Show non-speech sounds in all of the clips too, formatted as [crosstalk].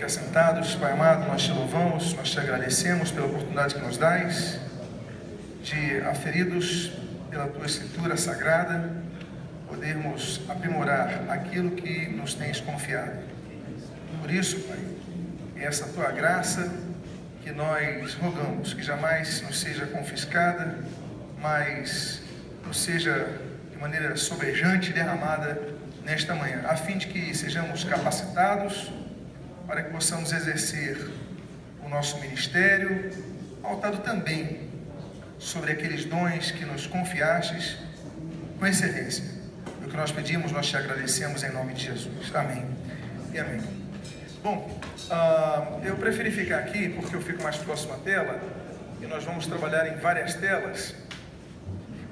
fique assentados. Pai amado, nós te louvamos, nós te agradecemos pela oportunidade que nos dás de, aferidos pela tua escritura sagrada, podermos aprimorar aquilo que nos tens confiado. Por isso, Pai, é essa tua graça que nós rogamos que jamais nos seja confiscada, mas nos seja de maneira sobejante derramada nesta manhã, a fim de que sejamos capacitados para que possamos exercer o nosso ministério, pautado também sobre aqueles dons que nos confiastes com excelência. O que nós pedimos, nós te agradecemos em nome de Jesus. Amém e amém. Bom, uh, eu preferi ficar aqui porque eu fico mais próximo à tela e nós vamos trabalhar em várias telas.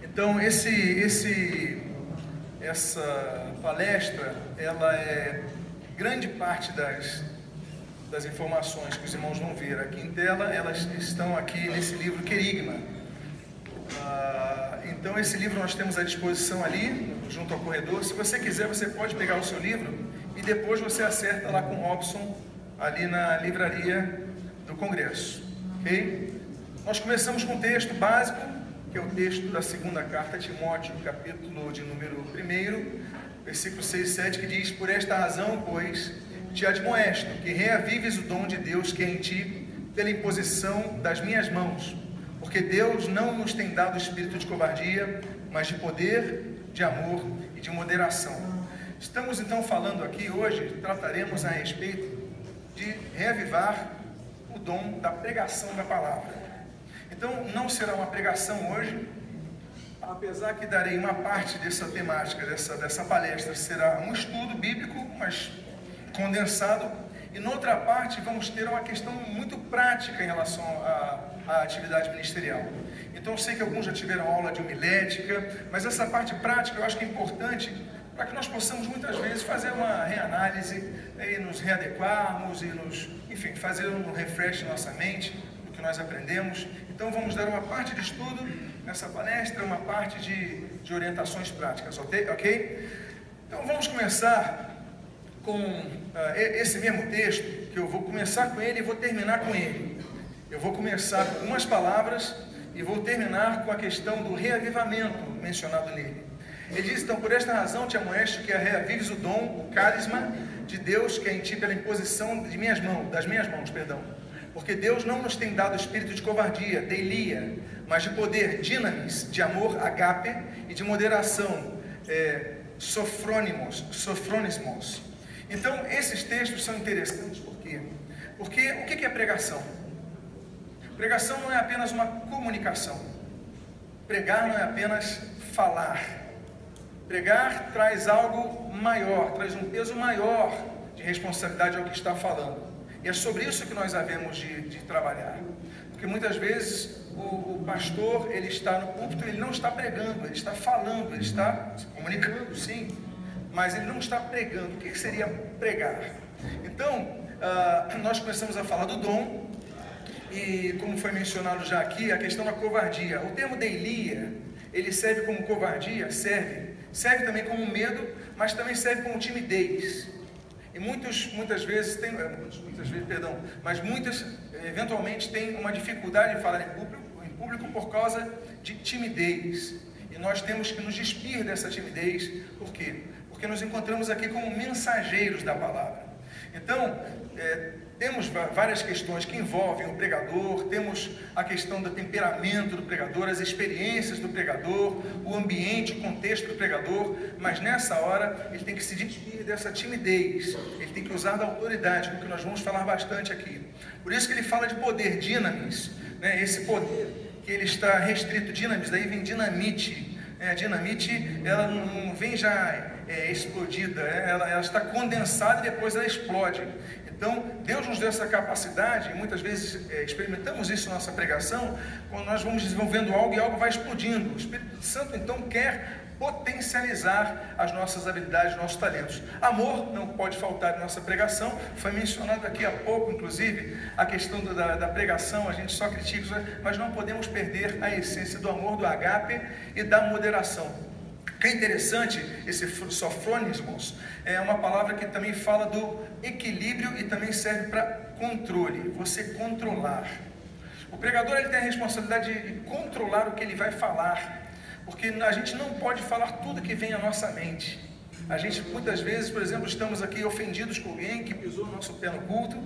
Então, esse, esse, essa palestra, ela é grande parte das, das informações que os irmãos vão ver aqui em tela, elas estão aqui nesse livro Querigma. Ah, então esse livro nós temos à disposição ali, junto ao corredor. Se você quiser, você pode pegar o seu livro e depois você acerta lá com o Robson, ali na livraria do Congresso. Ok? Nós começamos com um texto básico, que é o texto da segunda carta a Timóteo, capítulo de número 1, versículo 6 e 7, que diz: Por esta razão, pois te admoesto que reavives o dom de Deus que é em ti, pela imposição das minhas mãos. Porque Deus não nos tem dado espírito de covardia, mas de poder, de amor e de moderação. Estamos então falando aqui hoje, trataremos a respeito de reavivar o dom da pregação da palavra. Então, não será uma pregação hoje, apesar que darei uma parte dessa temática, dessa, dessa palestra, será um estudo bíblico, mas condensado. E noutra parte vamos ter uma questão muito prática em relação à, à atividade ministerial. Então eu sei que alguns já tiveram aula de homilética, mas essa parte prática eu acho que é importante para que nós possamos muitas vezes fazer uma reanálise e nos readequarmos e nos, enfim, fazer um refresh na nossa mente do que nós aprendemos. Então vamos dar uma parte de estudo nessa palestra, uma parte de, de orientações práticas, ok? Então vamos começar com uh, esse mesmo texto, que eu vou começar com ele e vou terminar com ele. Eu vou começar com algumas palavras e vou terminar com a questão do reavivamento mencionado nele. Ele diz, então, por esta razão te amoesto que reavives o dom, o carisma de Deus que é em ti pela imposição de minhas mãos, das minhas mãos, perdão. Porque Deus não nos tem dado espírito de covardia, deilia, mas de poder, dinamis, de amor, agape e de moderação, é, sofrônimos, então, esses textos são interessantes por quê? Porque o que é pregação? Pregação não é apenas uma comunicação. Pregar não é apenas falar. Pregar traz algo maior, traz um peso maior de responsabilidade ao que está falando. E é sobre isso que nós havemos de, de trabalhar. Porque muitas vezes o, o, pastor ele está no púlpito, ele não está pregando, ele está falando, ele está se comunicando, sim, mas ele não está pregando. O que seria pregar? Então, uh, nós começamos a falar do dom, e como foi mencionado já aqui, a questão da covardia. O termo deilia, ele serve como covardia? Serve. Serve também como medo, mas também serve como timidez. E muitos, muitas vezes tem, eh, muitas vezes, perdão, mas muitas eventualmente têm uma dificuldade de falar em público, em público por causa de timidez. E nós temos que nos despir dessa timidez, por quê? Porque nos encontramos aqui como mensageiros da palavra. Então, é, temos várias questões que envolvem o pregador, temos a questão do temperamento do pregador, as experiências do pregador, o ambiente, o contexto do pregador, mas nessa hora ele tem que se despir dessa timidez, ele tem que usar da autoridade, o que nós vamos falar bastante aqui. Por isso que ele fala de poder, dinamis, né? esse poder que ele está restrito, dinamis, daí vem dinamite, é, a dinamite ela não vem já é, explodida, é, ela, ela, está condensada e depois ela explode. Então, Deus nos deu essa capacidade, e muitas vezes é, experimentamos isso na nossa pregação, quando nós vamos desenvolvendo algo e algo vai explodindo. O Espírito Santo então quer potencializar as nossas habilidades, nossos talentos. Amor não pode faltar em nossa pregação, foi mencionado aqui há pouco, inclusive, a questão da, da pregação, a gente só critica, mas não podemos perder a essência do amor, do agape e da moderação. Que é interessante, esse sofronismos é uma palavra que também fala do equilíbrio e também serve para controle, você controlar. O pregador ele tem a responsabilidade de controlar o que ele vai falar, porque a gente não pode falar tudo que vem à nossa mente. A gente muitas vezes, por exemplo, estamos aqui ofendidos com alguém que pisou o nosso pé no culto,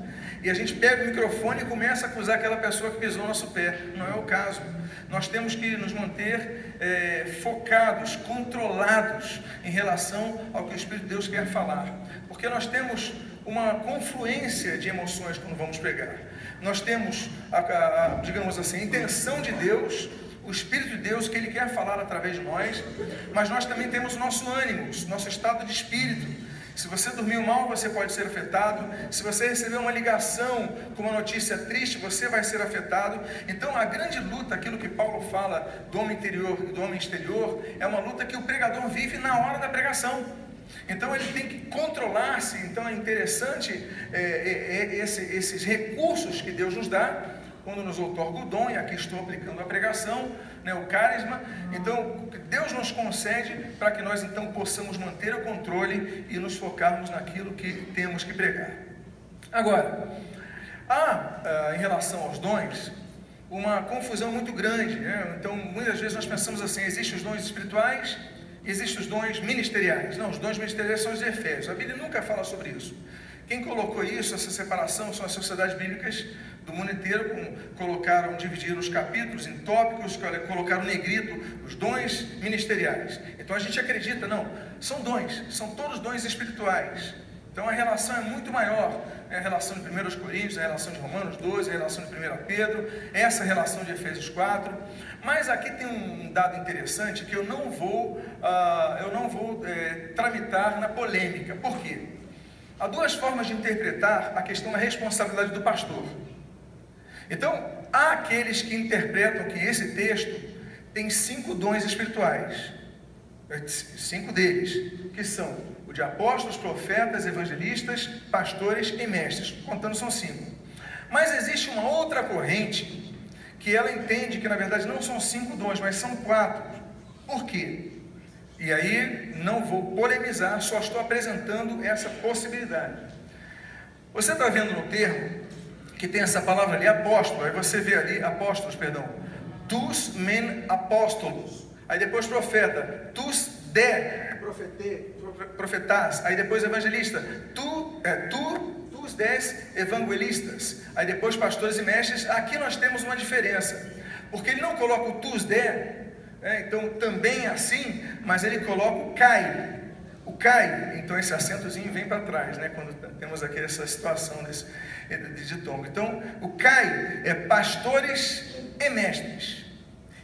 e a gente pega o microfone e começa a acusar aquela pessoa que pisou o nosso pé. Não é o caso. Nós temos que nos manter é, focados, controlados em relação ao que o Espírito de Deus quer falar, porque nós temos uma confluência de emoções quando vamos pregar. Nós temos, a, a, a, digamos assim, a intenção de Deus o Espírito de Deus que Ele quer falar através de nós, mas nós também temos nosso ânimo, nosso estado de espírito. Se você dormiu mal, você pode ser afetado. Se você recebeu uma ligação com uma notícia triste, você vai ser afetado. Então, a grande luta, aquilo que Paulo fala do homem interior e do homem exterior, é uma luta que o pregador vive na hora da pregação. Então ele tem que controlar-se. Então é interessante é, é, é, esse, esses recursos que Deus nos dá quando nos outorga o dom, e aqui estou aplicando a pregação, né, o carisma. Então, Deus nos concede para que nós então possamos manter o controle e nos focarmos naquilo que temos que pregar. Agora, há, ah, em relação aos dons, uma confusão muito grande. Né? Então, muitas vezes nós pensamos assim: existem os dons espirituais, existem os dons ministeriais. Não, os dons ministeriais são os Efésios. A Bíblia nunca fala sobre isso. Quem colocou isso, essa separação, são as sociedades bíblicas do mundo inteiro, com, colocaram, dividiram os capítulos em tópicos, colocaram negrito os dons ministeriais. Então a gente acredita, não, são dons, são todos dons espirituais. Então a relação é muito maior. É a relação de 1 Coríntios, a relação de Romanos 12, a relação de 1 Pedro, essa relação de Efésios 4. Mas aqui tem um dado interessante que eu não vou, uh, eu não vou é, tramitar na polêmica. Por quê? Há duas formas de interpretar a questão da responsabilidade do pastor. Então, há aqueles que interpretam que esse texto tem cinco dons espirituais. Cinco deles, que são o de apóstolos, profetas, evangelistas, pastores e mestres. Contando são cinco. Mas existe uma outra corrente que ela entende que na verdade não são cinco dons, mas são quatro. Por quê? E aí não vou polemizar, só estou apresentando essa possibilidade. Você está vendo no termo que tem essa palavra ali, apóstolo. Aí você vê ali, apóstolos, perdão. Tus men apóstolos. Aí depois profeta. Tus de profete, profetas. Aí depois evangelista. Tu, é, tu, tus dez evangelistas. Aí depois pastores e mestres. Aqui nós temos uma diferença. Porque ele não coloca o tus de, é, então também é assim, mas ele coloca o cai. O cai, então esse acentozinho vem para trás, né? Quando temos aqui essa situação desse de tombo. Então, o cai é pastores e mestres,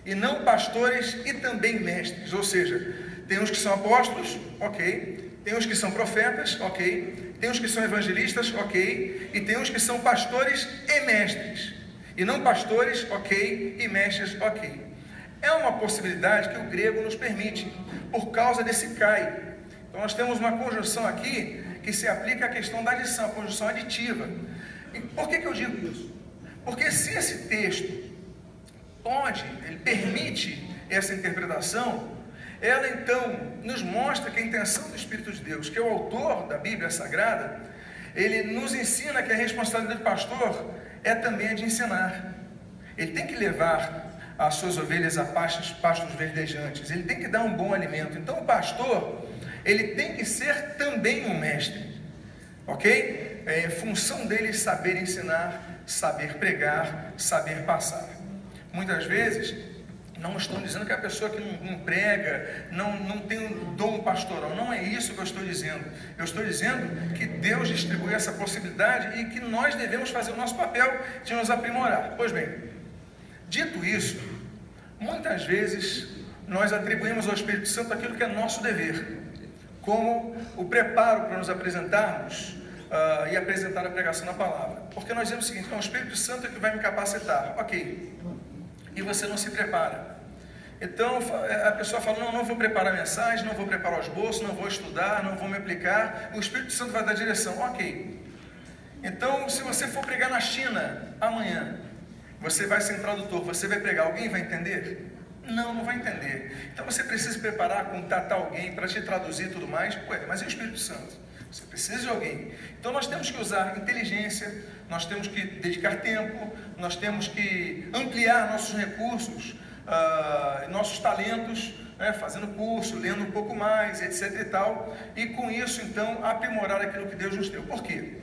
e não pastores e também mestres. Ou seja, tem uns que são apóstolos, ok. Tem uns que são profetas, ok. Tem uns que são evangelistas, ok. E tem uns que são pastores e mestres. E não pastores, ok. E mestres, ok. É uma possibilidade que o grego nos permite, por causa desse cai. Então nós temos uma conjunção aqui que se aplica à questão da adição, a conjunção aditiva. E por que, que eu digo isso? Porque se esse texto pode, ele permite essa interpretação, ela então nos mostra que a intenção do Espírito de Deus, que é o autor da Bíblia Sagrada, ele nos ensina que a responsabilidade do pastor é também a de ensinar. Ele tem que levar as suas ovelhas a pastos, pastos verdejantes, ele tem que dar um bom alimento. Então o pastor, ele tem que ser também um mestre, ok? é função deles saber ensinar, saber pregar, saber passar. Muitas vezes, não estou dizendo que a pessoa que não, não prega, não, não tem um dom pastoral. Não é isso que eu estou dizendo. Eu estou dizendo que Deus distribui essa possibilidade e que nós devemos fazer o nosso papel de nos aprimorar. Pois bem, dito isso, muitas vezes nós atribuímos ao Espírito Santo aquilo que é nosso dever, como o preparo para nos apresentarmos uh, e apresentar a pregação da palavra. Porque nós dizemos o seguinte: o Espírito Santo é que vai me capacitar. Ok. E você não se prepara. Então a pessoa fala: não, não vou preparar a mensagem, não vou preparar os bolsos, não vou estudar, não vou me aplicar. O Espírito Santo vai dar direção. Ok. Então, se você for pregar na China amanhã, você vai ser tradutor, você vai pregar, alguém vai entender? Não, não vai entender. Então você precisa se preparar, contatar alguém para te traduzir e tudo mais. Ué, mas e o Espírito Santo? Você precisa de alguém. Então nós temos que usar inteligência, nós temos que dedicar tempo, nós temos que ampliar nossos recursos, uh, nossos talentos, né, fazendo curso, lendo um pouco mais, etc. e tal. E com isso, então, aprimorar aquilo que Deus nos deu. Por quê?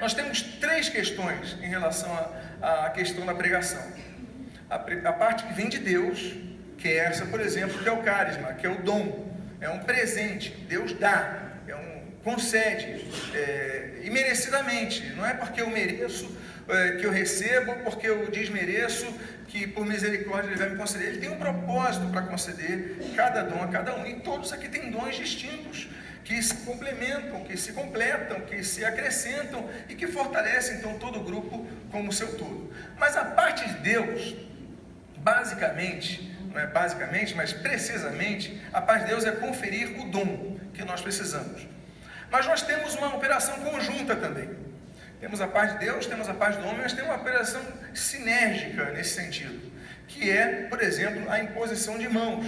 Nós temos três questões em relação à questão da pregação. A, a, parte que vem de Deus, que é essa, por exemplo, que é o carisma, que é o dom, é um presente, Deus dá, é um concede, é, imerecidamente, não é porque eu mereço é, que eu recebo, porque eu desmereço, que por misericórdia ele vai me conceder. Ele tem um propósito para conceder cada dom a cada um, e todos aqui têm dons distintos que se complementam, que se completam, que se acrescentam e que fortalecem então todo o grupo como seu todo. Mas a parte de Deus, basicamente, não é basicamente, mas precisamente, a parte de Deus é conferir o dom que nós precisamos. Mas nós temos uma operação conjunta também. Temos a parte de Deus, temos a parte do homem, mas tem uma operação sinérgica nesse sentido, que é, por exemplo, a imposição de mãos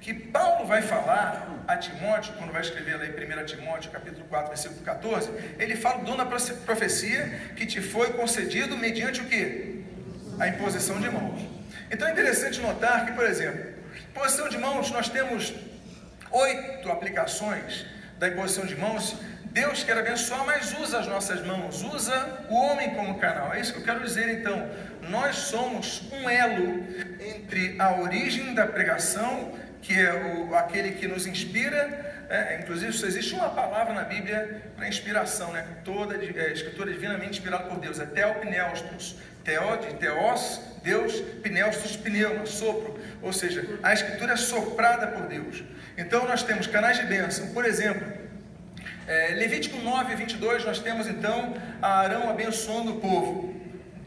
que Paulo vai falar a Timóteo, quando vai escrever lá em 1 Timóteo, capítulo 4, versículo 14, ele fala o dom da profecia que te foi concedido mediante o que? A imposição de mãos. Então é interessante notar que, por exemplo, imposição de mãos, nós temos oito aplicações da imposição de mãos. Deus quer abençoar, mas usa as nossas mãos, usa o homem como canal. É isso que eu quero dizer então. Nós somos um elo entre a origem da pregação que é o, aquele que nos inspira. É, inclusive, só existe uma palavra na Bíblia para inspiração, né? Toda é, escritura divinamente inspirada por Deus, é teopneustos. Teó de teós, Deus, pneustos, pneuma, sopro. Ou seja, a escritura é soprada por Deus. Então, nós temos canais de bênção. Por exemplo, é, Levítico 9, 22, nós temos então Arão abençoando o povo.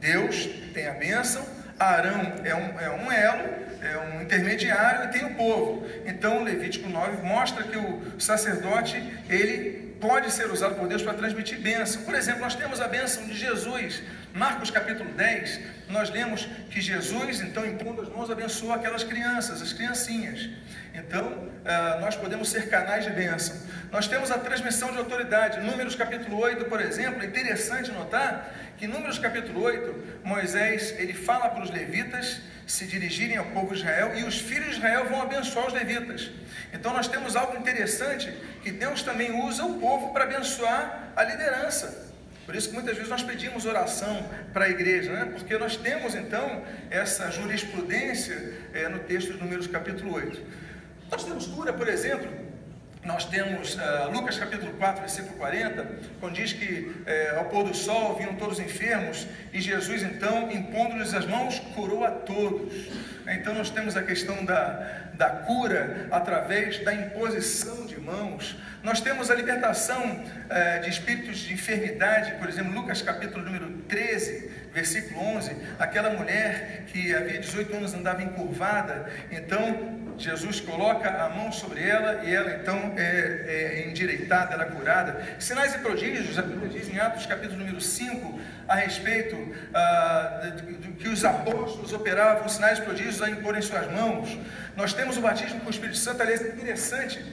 Deus tem a bênção, Arão é um, é um elo, é um intermediário e tem o povo. Então, Levítico 9 mostra que o sacerdote, ele pode ser usado por Deus para transmitir bênção. Por exemplo, nós temos a bênção de Jesus. Marcos capítulo 10, nós lemos que Jesus, então, impondo as mãos, abençoou aquelas crianças, as criancinhas. Então, ah, nós podemos ser canais de bênção. Nós temos a transmissão de autoridade. Números capítulo 8, por exemplo, é interessante notar que Números capítulo 8, Moisés, ele fala para os levitas se dirigirem ao povo de Israel e os filhos de Israel vão abençoar os levitas. Então nós temos algo interessante que Deus também usa o povo para abençoar a liderança. Por isso que muitas vezes nós pedimos oração para a igreja, né? porque nós temos então essa jurisprudência é, no texto de Números capítulo 8. Nós temos cura, por exemplo, nós temos uh, Lucas capítulo 4, versículo 40, quando diz que uh, ao pôr do sol vinham todos enfermos e Jesus então, impondo-lhes as mãos, curou a todos. Então nós temos a questão da, da cura através da imposição de mãos. Nós temos a libertação uh, de espíritos de enfermidade, por exemplo, Lucas capítulo número 13, versículo 11, aquela mulher que havia 18 anos andava encurvada, então Jesus coloca a mão sobre ela e ela então é, é endireitada, ela é curada. Sinais e prodígios, a Bíblia diz em Atos capítulo número 5, a respeito ah, de, que os apóstolos operavam sinais e prodígios a imporem suas mãos. Nós temos o batismo com o Espírito Santo, aliás, é interessante.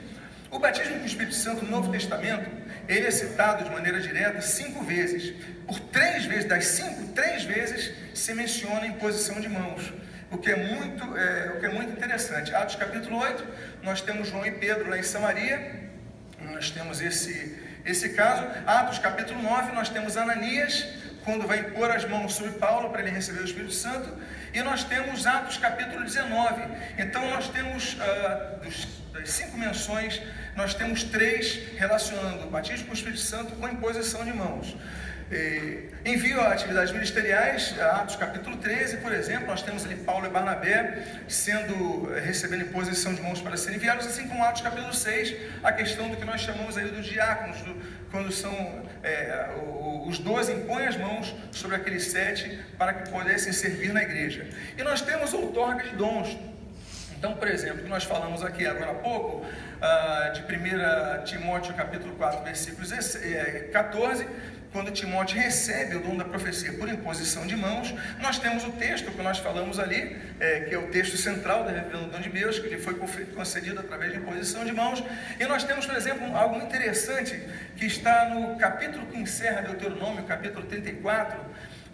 O batismo com o Espírito Santo no Novo Testamento, ele é citado de maneira direta cinco vezes. Por três vezes, das cinco, três vezes se menciona a imposição de mãos o que é muito, é, o que é muito interessante. Atos capítulo 8, nós temos João e Pedro lá em Samaria, nós temos esse, esse caso. Atos capítulo 9, nós temos Ananias, quando vai impor as mãos sobre Paulo para ele receber o Espírito Santo. E nós temos Atos capítulo 19. Então nós temos, ah, dos, das cinco menções, nós temos três relacionando o batismo com o Espírito Santo com a imposição de mãos. É, envio a atividades ministeriais, Atos capítulo 13, por exemplo, nós temos ali Paulo e Barnabé sendo, eh, recebendo imposição de mãos para serem enviados, assim como Atos capítulo 6, a questão do que nós chamamos aí dos diáconos, do, quando são é, os doze impõem as mãos sobre aqueles sete para que pudessem servir na igreja. E nós temos outorga de dons, então, por exemplo, nós falamos aqui agora há pouco uh, de 1 Timóteo capítulo 4, versículos 14, quando Timóteo recebe o dom da profecia por imposição de mãos, nós temos o texto que nós falamos ali, é, que é o texto central da revelação de Deus, que lhe foi concedido através de imposição de mãos. E nós temos, por exemplo, algo interessante que está no capítulo que encerra Deuteronômio, capítulo 34,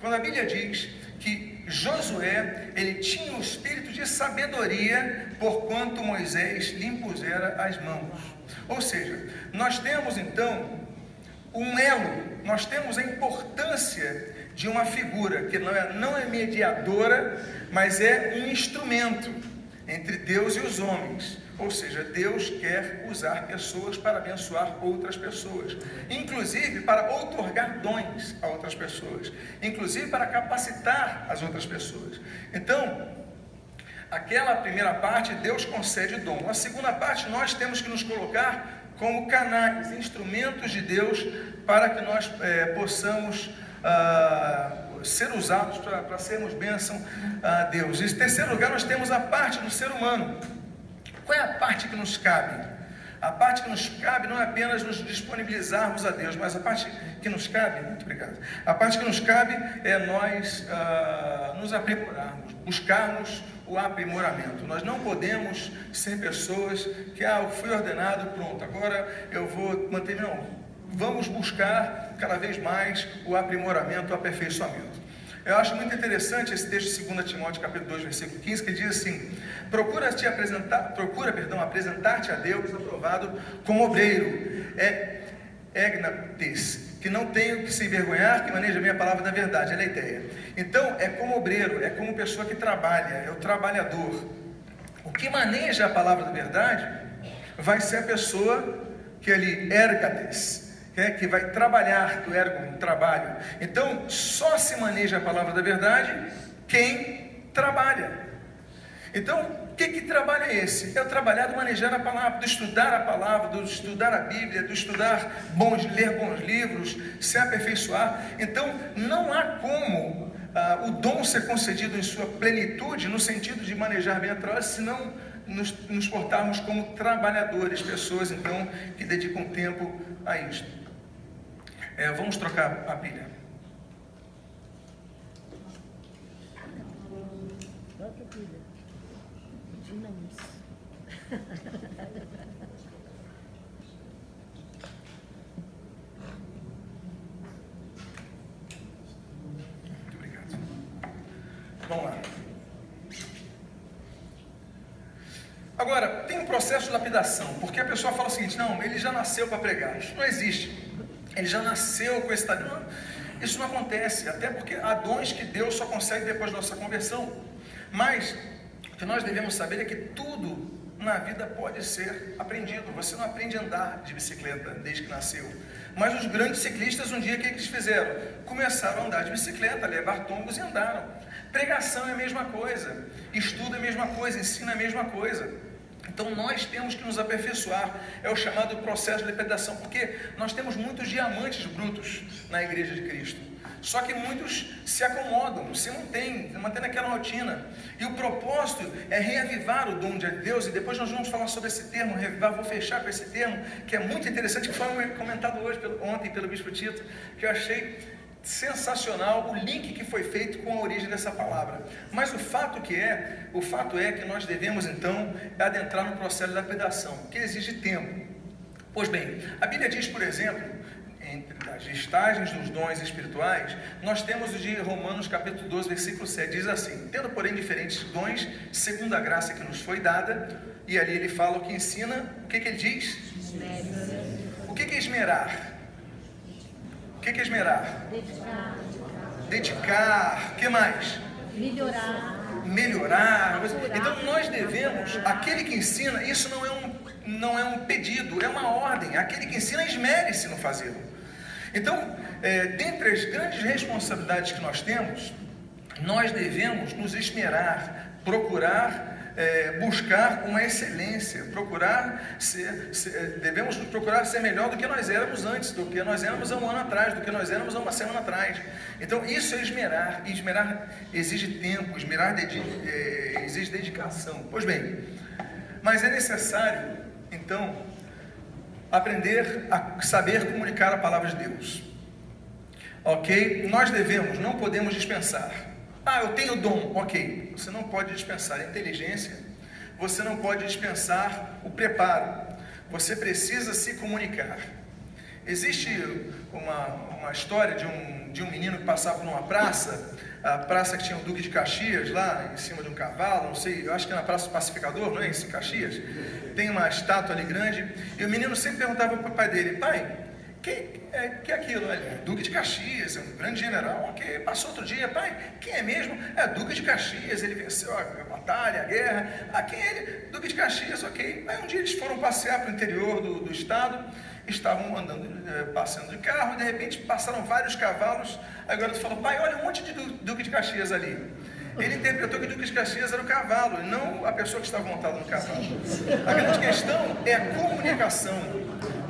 quando a Bíblia diz que Josué, ele tinha o espírito de sabedoria, porquanto Moisés lhe impusera as mãos. Ou seja, nós temos então um elo, nós temos a importância de uma figura que não é, não é mediadora, mas é um instrumento entre Deus e os homens. Ou seja, Deus quer usar pessoas para abençoar outras pessoas, inclusive para outorgar dons a outras pessoas, inclusive para capacitar as outras pessoas. Então, aquela primeira parte, Deus concede dom. A segunda parte, nós temos que nos colocar como canais, instrumentos de Deus, para que nós é, possamos ah, ser usados para sermos bênção a Deus. Em terceiro lugar, nós temos a parte do ser humano. Qual é a parte que nos cabe? A parte que nos cabe não é apenas nos disponibilizarmos a Deus, mas a parte que nos cabe, muito obrigado, a parte que nos cabe é nós ah, nos aprimorarmos, buscarmos o aprimoramento. Nós não podemos ser pessoas que, ah, eu fui ordenado, pronto, agora eu vou manter. Não, vamos buscar cada vez mais o aprimoramento, o aperfeiçoamento. Eu acho muito interessante esse texto de 2 Timóteo, capítulo 2, versículo 15, que diz assim: procura te apresentar, procura, perdão, apresentar-te a Deus aprovado como obreiro. É egnates, que não tenho que se envergonhar, que maneja a minha palavra na verdade, é ideia. Então, é como obreiro, é como pessoa que trabalha, é o trabalhador. O que maneja a palavra da verdade vai ser a pessoa que ali, ergates, é, que vai trabalhar do ergo, trabalho. Então, só se maneja a palavra da verdade quem trabalha. Então, que, que trabalho é esse? É o trabalhar do manejar a palavra, do estudar a palavra, do estudar a Bíblia, do estudar bons, ler bons livros, se aperfeiçoar. Então, não há como ah, o dom ser concedido em sua plenitude, no sentido de manejar bem a palavra, se não nos, nos portarmos como trabalhadores, pessoas então que dedicam tempo a isto. É, vamos trocar a Bíblia. Muito obrigado. Vamos lá. Agora, tem um processo de lapidação, porque a pessoa fala o seguinte: não, ele já nasceu para pregar. Isso não existe. Ele já nasceu com esse talento. Isso não acontece, até porque há dons que Deus só consegue depois da nossa conversão. Mas o que nós devemos saber é que tudo na vida pode ser aprendido. Você não aprende a andar de bicicleta desde que nasceu. Mas os grandes ciclistas, um dia, o que eles fizeram? Começaram a andar de bicicleta, levar tombos e andaram. Pregação é a mesma coisa, estudo é a mesma coisa, ensino é a mesma coisa. Então nós temos que nos aperfeiçoar, é o chamado processo de depredação, porque nós temos muitos diamantes brutos na igreja de Cristo. Só que muitos se acomodam, se mantêm, mantendo aquela rotina. E o propósito é reavivar o dom de Deus, e depois nós vamos falar sobre esse termo, reavivar, vou fechar com esse termo, que é muito interessante, que foi comentado hoje, ontem pelo Bispo Tito, que eu achei sensacional o link que foi feito com a origem dessa palavra. Mas o fato que é, o fato é que nós devemos então adentrar no processo da predação, que exige tempo. Pois bem, a Bíblia diz, por exemplo, entre as listagens dos dons espirituais, nós temos o de Romanos capítulo 12, versículo 7, diz assim, tendo porém diferentes dons, segundo a graça que nos foi dada, e ali ele fala o que ensina, o que, que ele diz? O que, que é esmerar? O que, que é esmerar? Dedicar. Dedicar. O que mais? Melhorar. Melhorar. Então nós devemos, aquele que ensina, isso não é um, não é um pedido, é uma ordem. Aquele que ensina, esmere-se no fazê-lo. Então, é, dentre as grandes responsabilidades que nós temos, nós devemos nos esmerar, procurar é, buscar uma excelência, procurar ser, ser, é, devemos procurar ser melhor do que nós éramos antes, do que nós éramos há um ano atrás, do que nós éramos há uma semana atrás. Então, isso é esmerar, e esmerar exige tempo, esmerar é, exige dedicação. Pois bem, mas é necessário, então, aprender a saber comunicar a palavra de Deus. Ok? Nós devemos, não podemos dispensar. Ah, eu tenho dom. Ok. Você não pode dispensar a inteligência. Você não pode dispensar o preparo. Você precisa se comunicar. Existe uma, uma história de um, de um menino que passava numa praça, a praça que tinha o Duque de Caxias lá em cima de um cavalo, não sei, eu acho que é na Praça do Pacificador, não é isso, em Caxias? Tem uma estátua ali grande, e o menino sempre perguntava para o pai dele, pai, que é, que é aquilo? É Duque de Caxias, é um grande general. Ok, passou outro dia, pai, quem é mesmo? É Duque de Caxias, ele venceu a batalha, a guerra. Ah, quem é ele? Duque de Caxias, ok. Aí um dia eles foram passear para o interior do, do estado, estavam andando, eh, passando de carro, e de repente passaram vários cavalos. Aí o garoto falou, pai, olha um monte de Duque de Caxias ali. Ele interpretou que o Duque de Caxias era o cavalo, e não a pessoa que estava montada no cavalo. A grande questão é a comunicação.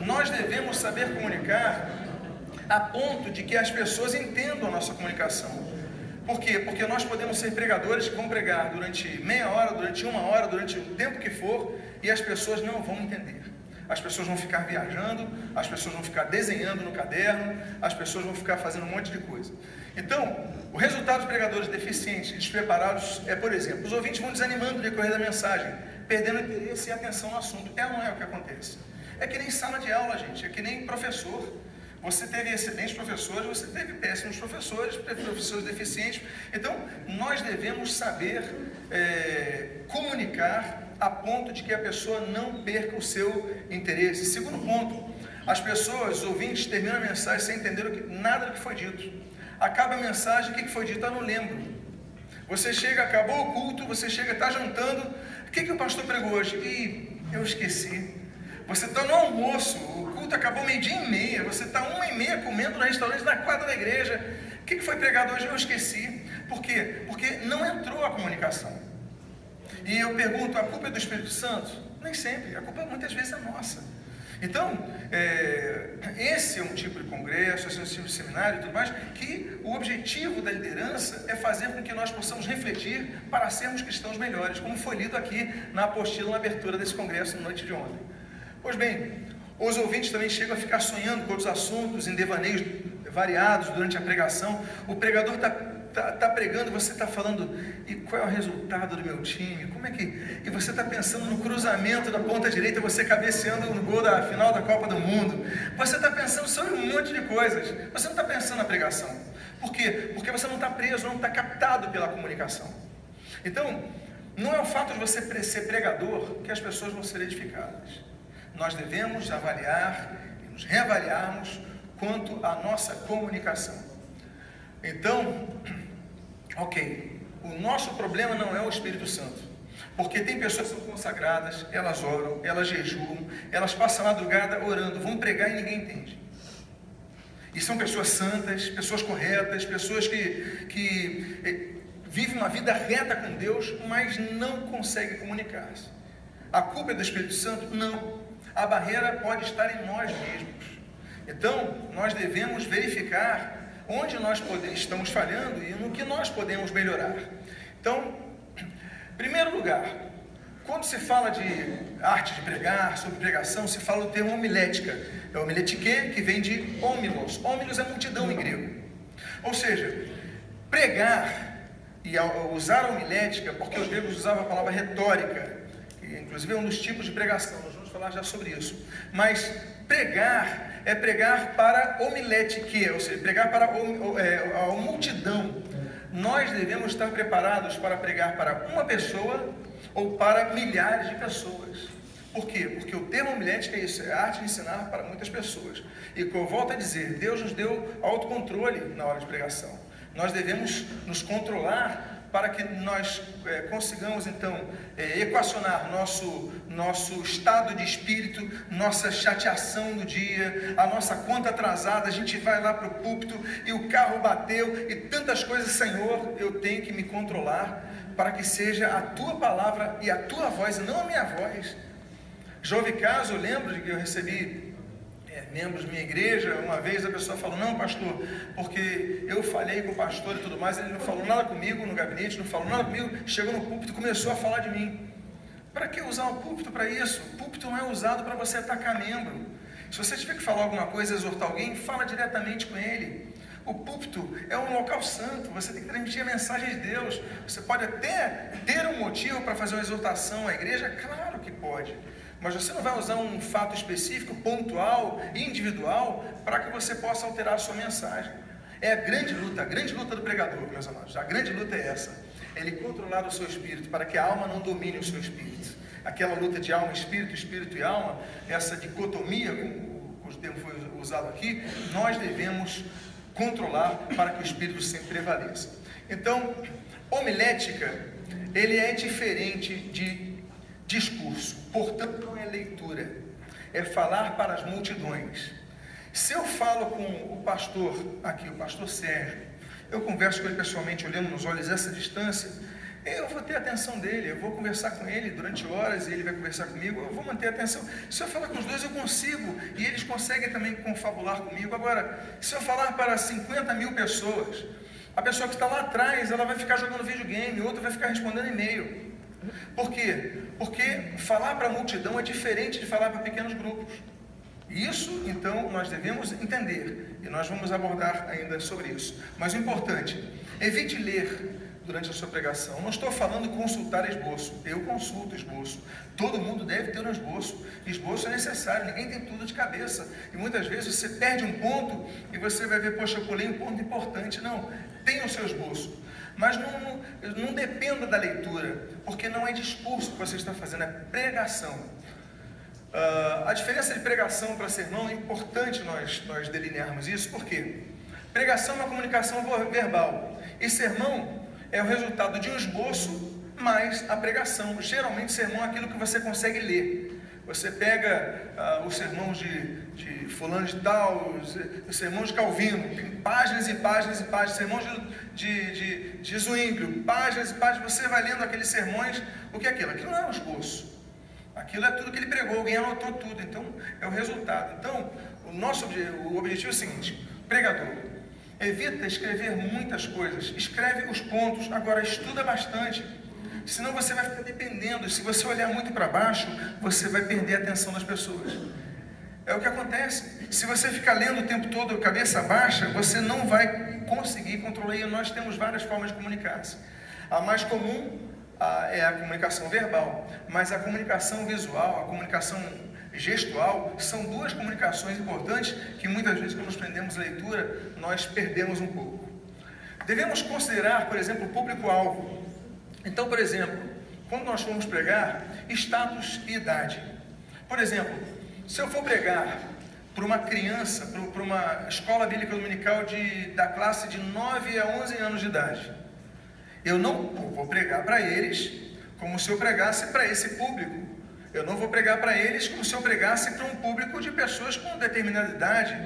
Nós devemos saber comunicar a ponto de que as pessoas entendam a nossa comunicação. Por quê? Porque nós podemos ser pregadores que vão pregar durante meia hora, durante uma hora, durante o tempo que for, e as pessoas não vão entender. As pessoas vão ficar viajando, as pessoas vão ficar desenhando no caderno, as pessoas vão ficar fazendo um monte de coisa. Então, o resultado dos pregadores deficientes despreparados é, por exemplo, os ouvintes vão desanimando no decorrer da mensagem, perdendo interesse e atenção no assunto. É ou não é o que acontece? É que nem sala de aula, gente, é que nem professor. Você teve excelentes professores, você teve péssimos professores, professores deficientes. Então, nós devemos saber é, comunicar a ponto de que a pessoa não perca o seu interesse. Segundo ponto, as pessoas, os ouvintes, terminam a mensagem sem entender nada do que foi dito. Acaba a mensagem, o que foi dito? Eu não lembro. Você chega, acabou o culto, você chega, está jantando. O que, que o pastor pregou hoje? Ih, eu esqueci. Você está no almoço, o culto acabou meio-dia e meia, você está uma e meia comendo no restaurante na quadra da igreja. O que, que foi pregado hoje? Eu esqueci. Por quê? Porque não entrou a comunicação. E eu pergunto, a culpa é do Espírito Santo? Nem sempre, a culpa muitas vezes é nossa. Então, é, esse é um tipo de congresso, esse é um tipo de seminário e tudo mais, que o objetivo da liderança é fazer com que nós possamos refletir para sermos cristãos melhores, como foi lido aqui na apostila na abertura desse congresso na noite de ontem. Pois bem, os ouvintes também chegam a ficar sonhando com outros assuntos, em devaneios variados durante a pregação. O pregador está tá, tá pregando, você está falando, e qual é o resultado do meu time? Como é que. E você está pensando no cruzamento da ponta direita, você cabeceando no gol da final da Copa do Mundo. Você está pensando sobre um monte de coisas. Você não está pensando na pregação. Por quê? Porque você não está preso, não está captado pela comunicação. Então, não é o fato de você ser pregador que as pessoas vão ser edificadas. Nós devemos avaliar e nos reavaliarmos quanto à nossa comunicação. Então, ok, o nosso problema não é o Espírito Santo. Porque tem pessoas que são consagradas, elas oram, elas jejuam, elas passam a madrugada orando, vão pregar e ninguém entende. E são pessoas santas, pessoas corretas, pessoas que, que eh, vivem uma vida reta com Deus, mas não conseguem comunicar-se. A culpa é do Espírito Santo? Não. A barreira pode estar em nós mesmos. Então, nós devemos verificar onde nós estamos falhando e no que nós podemos melhorar. Então, em primeiro lugar, quando se fala de arte de pregar, sobre pregação, se fala do termo homilética. É homiletique, que vem de homilos. Homilos é multidão em grego. Ou seja, pregar e usar a homilética, porque os gregos usavam a palavra retórica, que inclusive é um dos tipos de pregação, nós vamos falar já sobre isso. Mas pregar é pregar para homilétique, ou seja, pregar para é, a multidão. Nós devemos estar preparados para pregar para uma pessoa ou para milhares de pessoas. Por quê? Porque o termo homilética é isso, é a arte de ensinar para muitas pessoas. E eu volto a dizer, Deus nos deu autocontrole na hora de pregação. Nós devemos nos controlar para que nós é, consigamos então é, equacionar nosso, nosso estado de espírito, nossa chateação do dia, a nossa conta atrasada, a gente vai lá para o púlpito e o carro bateu e tantas coisas, Senhor, eu tenho que me controlar para que seja a tua palavra e a tua voz, não a minha voz. Já houve caso, eu lembro de que eu recebi membros da minha igreja, uma vez a pessoa falou, não pastor, porque eu falei com o pastor e tudo mais, ele não falou nada comigo no gabinete, não falou nada comigo, chegou no púlpito e começou a falar de mim. Para que usar o púlpito para isso? O púlpito não é usado para você atacar membro. Se você tiver que falar alguma coisa, exortar alguém, fala diretamente com ele. O é um local santo, você tem que transmitir a mensagem de Deus. Você pode até ter um motivo para fazer uma exortação à igreja, claro que pode. Mas você não vai usar um fato específico, pontual, individual, para que você possa alterar a sua mensagem. É a grande luta, a grande luta do pregador, meus amados. A grande luta é essa. Ele controlar o seu espírito, para que a alma não domine o seu espírito. Aquela luta de alma, espírito, espírito e alma, essa dicotomia, como o termo foi usado aqui, nós devemos controlar para que o espírito sempre prevaleça. Então, homilética, ele é diferente de discurso, portanto, não é leitura, é falar para as multidões. Se eu falo com o pastor aqui, o pastor Sérgio, eu converso com ele pessoalmente, olhando nos olhos essa distância, eu vou ter a atenção dele, eu vou conversar com ele durante horas e ele vai conversar comigo, eu vou manter a atenção. Se eu falar com os dois, eu consigo, e eles conseguem também confabular comigo. Agora, se eu falar para 50 mil pessoas, a pessoa que está lá atrás, ela vai ficar jogando videogame, outra vai ficar respondendo e-mail. Por quê? Porque falar para a multidão é diferente de falar para pequenos grupos. Isso, então, nós devemos entender e nós vamos abordar ainda sobre isso. Mas o importante, evite ler durante a sua pregação. Não estou falando consultar esboço. Eu consulto esboço. Todo mundo deve ter um esboço. Esboço é necessário, ninguém tem tudo de cabeça. E muitas vezes você perde um ponto e você vai ver, poxa, eu pulei um ponto importante. Não, tenha o seu esboço. Mas não, não, não dependa da leitura, porque não é discurso que você está fazendo, é pregação. Uh, a diferença de pregação para sermão é importante nós, nós delinearmos isso, porque pregação é uma comunicação verbal e sermão é o resultado de um esboço mais a pregação. Geralmente, sermão é aquilo que você consegue ler. Você pega uh, os sermões de, de fulano de tal, os, os sermões de Calvino, páginas e páginas e páginas, sermões de, de, de, de Zwinglio, páginas e páginas, você vai lendo aqueles sermões, o que é aquilo? Aquilo não é um esboço. Aquilo é tudo que ele pregou, alguém anotou tudo, então é o resultado. Então, o nosso o objetivo é o seguinte: pregador, evita escrever muitas coisas, escreve os pontos, agora estuda bastante, senão você vai ficar dependendo. Se você olhar muito para baixo, você vai perder a atenção das pessoas. É o que acontece. Se você ficar lendo o tempo todo cabeça baixa, você não vai conseguir controlar. E nós temos várias formas de comunicar-se. A mais comum é a comunicação verbal, mas a comunicação visual, a comunicação gestual, são duas comunicações importantes que muitas vezes, quando nos prendemos a leitura, nós perdemos um pouco. Devemos considerar, por exemplo, o público-alvo. Então, por exemplo, quando nós formos pregar, status e idade. Por exemplo, se eu for pregar para uma criança, para uma escola bíblica dominical de, da classe de 9 a 11 anos de idade, eu não vou pregar para eles como se eu pregasse para esse público. Eu não vou pregar para eles como se eu pregasse para um público de pessoas com determinada idade.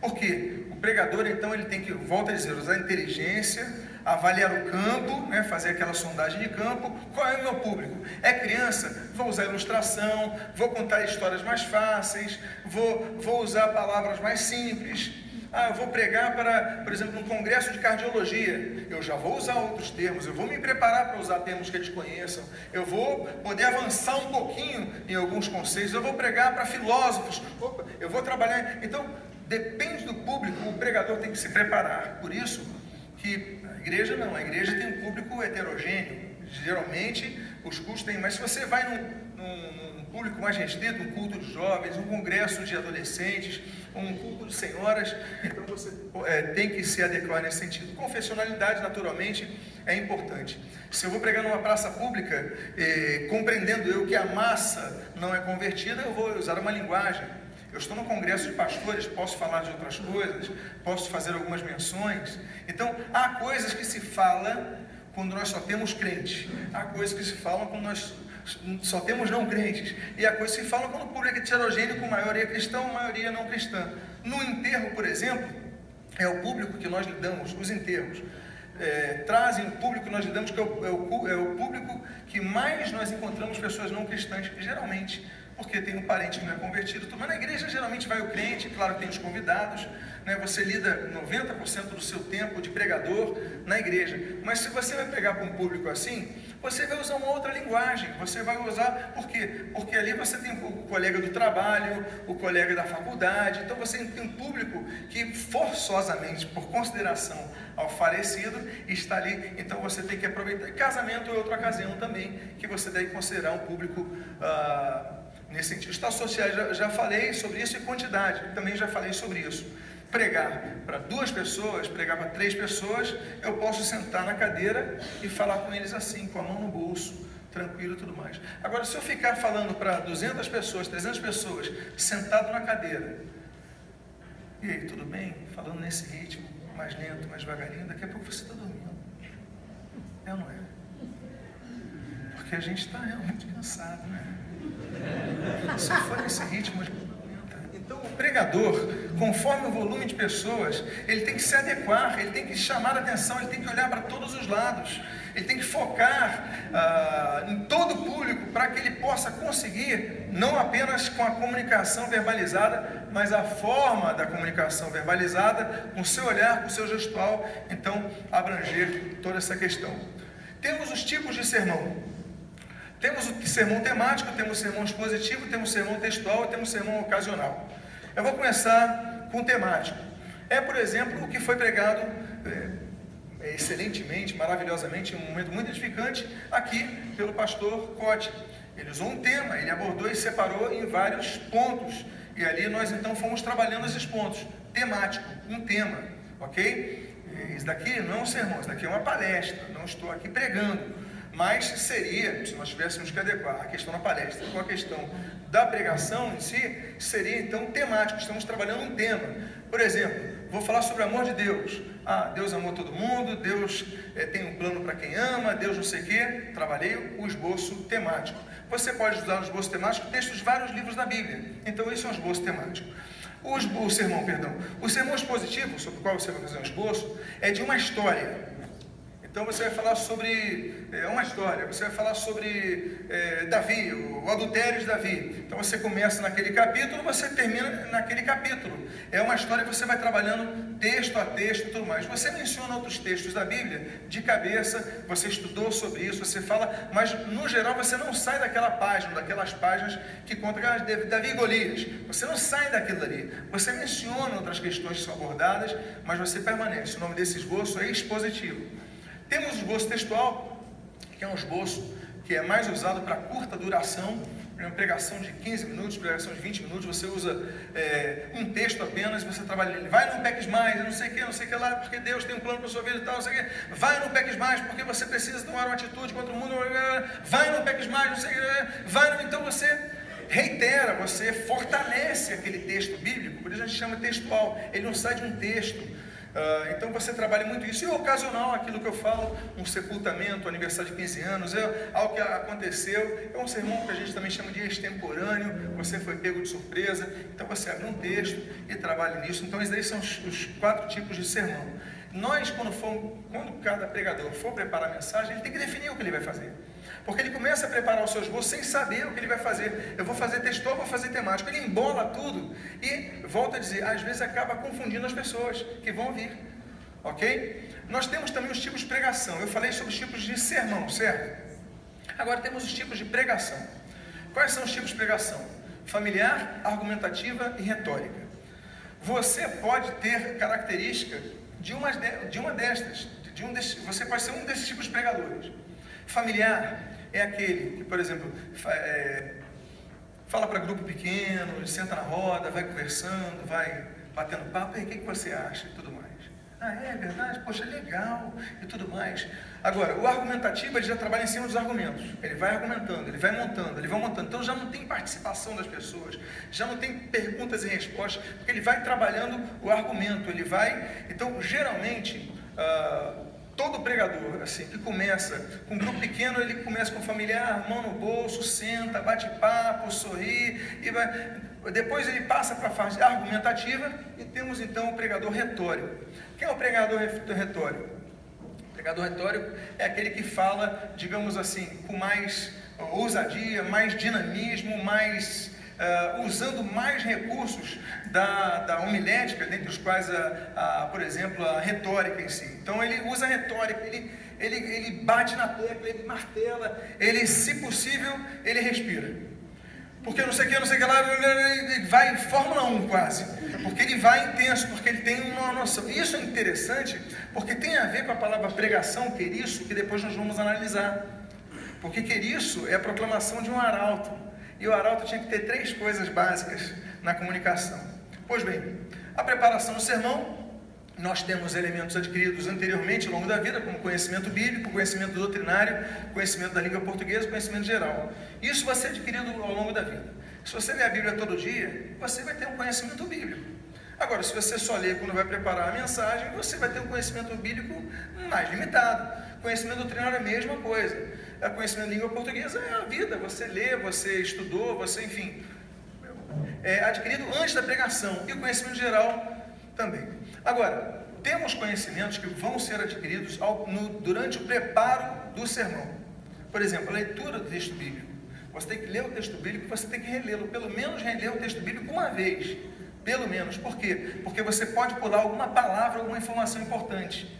Por quê? O pregador, então, ele tem que, volta a dizer, usar inteligência, avaliar o campo, né, fazer aquela sondagem de campo. Qual é o meu público? É criança? Vou usar ilustração, vou contar histórias mais fáceis, vou, vou usar palavras mais simples. Ah, eu vou pregar para, por exemplo, um congresso de cardiologia. Eu já vou usar outros termos, eu vou me preparar para usar termos que eles conheçam. Eu vou poder avançar um pouquinho em alguns conceitos. Eu vou pregar para filósofos. Opa, eu vou trabalhar. Então, depende do público, o pregador tem que se preparar. Por isso que a igreja não, a igreja tem um público heterogêneo. Geralmente os cultos têm, mas se você vai num, num, num público mais restrito, um culto de jovens, um congresso de adolescentes, um culto de senhoras, então você é, tem que se adequar nesse sentido. Confessionalidade, naturalmente, é importante. Se eu vou pregar numa praça pública, é, compreendendo eu que a massa não é convertida, eu vou usar uma linguagem. Eu estou no congresso de pastores, posso falar de outras coisas, posso fazer algumas menções. Então, há coisas que se fala quando nós só temos crentes, há coisas que se falam quando nós só temos não crentes. E a coisa se fala quando o público é heterogêneo, com maioria cristã, maioria não cristã. No enterro, por exemplo, é o público que nós lidamos, os enterros. É, trazem o público que nós lidamos, que é o, é, o, é o, público que mais nós encontramos pessoas não cristãs, geralmente, porque tem um parente que não é convertido. Mas na igreja geralmente vai o crente, claro que tem os convidados, né? você lida 90% do seu tempo de pregador na igreja. Mas se você vai pegar para um público assim, você vai usar uma outra linguagem. Você vai usar, por quê? Porque ali você tem o colega do trabalho, o colega da faculdade. Então você tem um público que forçosamente, por consideração ao falecido, está ali. Então você tem que aproveitar. Casamento é outra ocasião também que você deve considerar um público. Ah, nesse sentido. Estados sociais, já, já falei sobre isso e quantidade, também já falei sobre isso. Pregar para duas pessoas, pregar para três pessoas, eu posso sentar na cadeira e falar com eles assim, com a mão no bolso, tranquilo e tudo mais. Agora, se eu ficar falando para 200 pessoas, 300 pessoas, sentado na cadeira, e aí, tudo bem? Falando nesse ritmo, mais lento, mais devagarinho, daqui a pouco você está dormindo. É ou não é? Porque a gente está realmente cansado, né? Se for nesse ritmo, então o pregador, conforme o volume de pessoas, ele tem que se adequar, ele tem que chamar a atenção, ele tem que olhar para todos os lados, ele tem que focar ah, em todo o público para que ele possa conseguir, não apenas com a comunicação verbalizada, mas a forma da comunicação verbalizada, com o seu olhar, com o seu gestual, então abranger toda essa questão. Temos os tipos de sermão. Temos o sermão temático, temos o sermão expositivo, temos o sermão textual e temos o sermão ocasional. Eu vou começar com o temático. É, por exemplo, o que foi pregado é, excelentemente, maravilhosamente, em um momento muito edificante, aqui pelo pastor Cote. Ele usou um tema, ele abordou e separou em vários pontos. E ali nós então fomos trabalhando esses pontos. Temático, um tema, ok? Isso daqui não é um sermão, isso daqui é uma palestra, não estou aqui pregando. Mas seria, se nós tivéssemos que adequar a questão da palestra com a questão da pregação em si, seria então temático. Estamos trabalhando um tema. Por exemplo, vou falar sobre o amor de Deus. Ah, Deus amou todo mundo, Deus é, tem um plano para quem ama, Deus não sei o quê. Trabalhei o esboço temático. Você pode usar o esboço temático textos de vários livros da Bíblia. Então, esse é um esboço temático. O, o sermão, perdão. O sermão expositivo, sobre o qual você vai fazer um esboço, é de uma história. Então você vai falar sobre é, uma história, você vai falar sobre é, Davi, o, adultério de Davi. Então você começa naquele capítulo, você termina naquele capítulo. É uma história que você vai trabalhando texto a texto e tudo mais. Você menciona outros textos da Bíblia de cabeça, você estudou sobre isso, você fala, mas no geral você não sai daquela página, daquelas páginas que conta ah, Davi e Golias. Você não sai daquilo ali. Você menciona outras questões que são abordadas, mas você permanece. O nome desse esboço é expositivo. Temos o esboço textual, que é um esboço que é mais usado para curta duração, uma pregação de 15 minutos, pregação de 20 minutos, você usa é, um texto apenas, você trabalha ele. Vai no PECs mais, não sei o que, não sei o que lá, porque Deus tem um plano para a sua vida e tal, não sei o que. Vai no PECs mais, porque você precisa tomar uma atitude contra o mundo. Vai no PECs mais, não sei o que. Vai no, então você reitera, você fortalece aquele texto bíblico, por isso a gente chama textual. Ele não sai de um texto. Uh, então você trabalha muito isso. E o ocasional, aquilo que eu falo, um sepultamento, aniversário de 15 anos, é algo que aconteceu. É um sermão que a gente também chama de extemporâneo. Você foi pego de surpresa. Então você abre um texto e trabalha nisso. Então, esses são os, os quatro tipos de sermão. Nós, quando, for, quando cada pregador for preparar a mensagem, ele tem que definir o que ele vai fazer. Porque ele começa a preparar os seus bolsos sem saber o que ele vai fazer. Eu vou fazer textual, vou fazer temático. Ele embola tudo e, volta a dizer, às vezes acaba confundindo as pessoas que vão ouvir. Ok? Nós temos também os tipos de pregação. Eu falei sobre os tipos de sermão, certo? Agora temos os tipos de pregação. Quais são os tipos de pregação? Familiar, argumentativa e retórica. Você pode ter característica de uma, de uma destas. De um você pode ser um desses tipos de pregadores. Familiar é aquele que, por exemplo, é, fala para grupo pequeno, senta na roda, vai conversando, vai batendo papo, e o que, que você acha e tudo mais. Ah, é verdade? Poxa, legal e tudo mais. Agora, o argumentativo ele já trabalha em cima dos argumentos. Ele vai argumentando, ele vai montando, ele vai montando. Então já não tem participação das pessoas, já não tem perguntas e respostas, porque ele vai trabalhando o argumento, ele vai. Então, geralmente, uh, todo pregador, assim, que começa com um grupo pequeno, ele começa com familiar, mão no bolso, senta, bate papo, sorri, e vai. Depois ele passa para a fase argumentativa e temos então o pregador retórico. Quem é o pregador retórico? O pregador retórico é aquele que fala, digamos assim, com mais ousadia, mais dinamismo, mais uh, usando mais recursos da, da homilética, dentre os quais, a, a, por exemplo, a retórica em si. Então ele usa a retórica, ele, ele, ele bate na tecla, ele martela, ele, se possível, ele respira. Porque não sei o que, não sei o que lá, ele vai em Fórmula 1 quase. Porque ele vai intenso, porque ele tem uma noção. Isso é interessante, porque tem a ver com a palavra pregação, quer isso, que depois nós vamos analisar. Porque quer isso é a proclamação de um arauto. E o arauto tinha que ter três coisas básicas na comunicação. Pois bem, a preparação do sermão, nós temos elementos adquiridos anteriormente ao longo da vida, como conhecimento bíblico, conhecimento doutrinário, conhecimento da língua portuguesa, conhecimento geral. Isso vai ser adquirido ao longo da vida. Se você ler a Bíblia todo dia, você vai ter um conhecimento bíblico. Agora, se você só lê quando vai preparar a mensagem, você vai ter um conhecimento bíblico mais limitado. Conhecimento doutrinário é a mesma coisa. O é conhecimento da língua portuguesa é a vida. Você lê, você estudou, você, enfim, é adquirido antes da pregação. E o conhecimento geral também. Agora, temos conhecimentos que vão ser adquiridos ao, no, durante o preparo do sermão. Por exemplo, a leitura do texto bíblico. Você tem que ler o texto bíblico, você tem que relê-lo, pelo menos reler o texto bíblico uma vez. Pelo menos. Por quê? Porque você pode pular alguma palavra, alguma informação importante.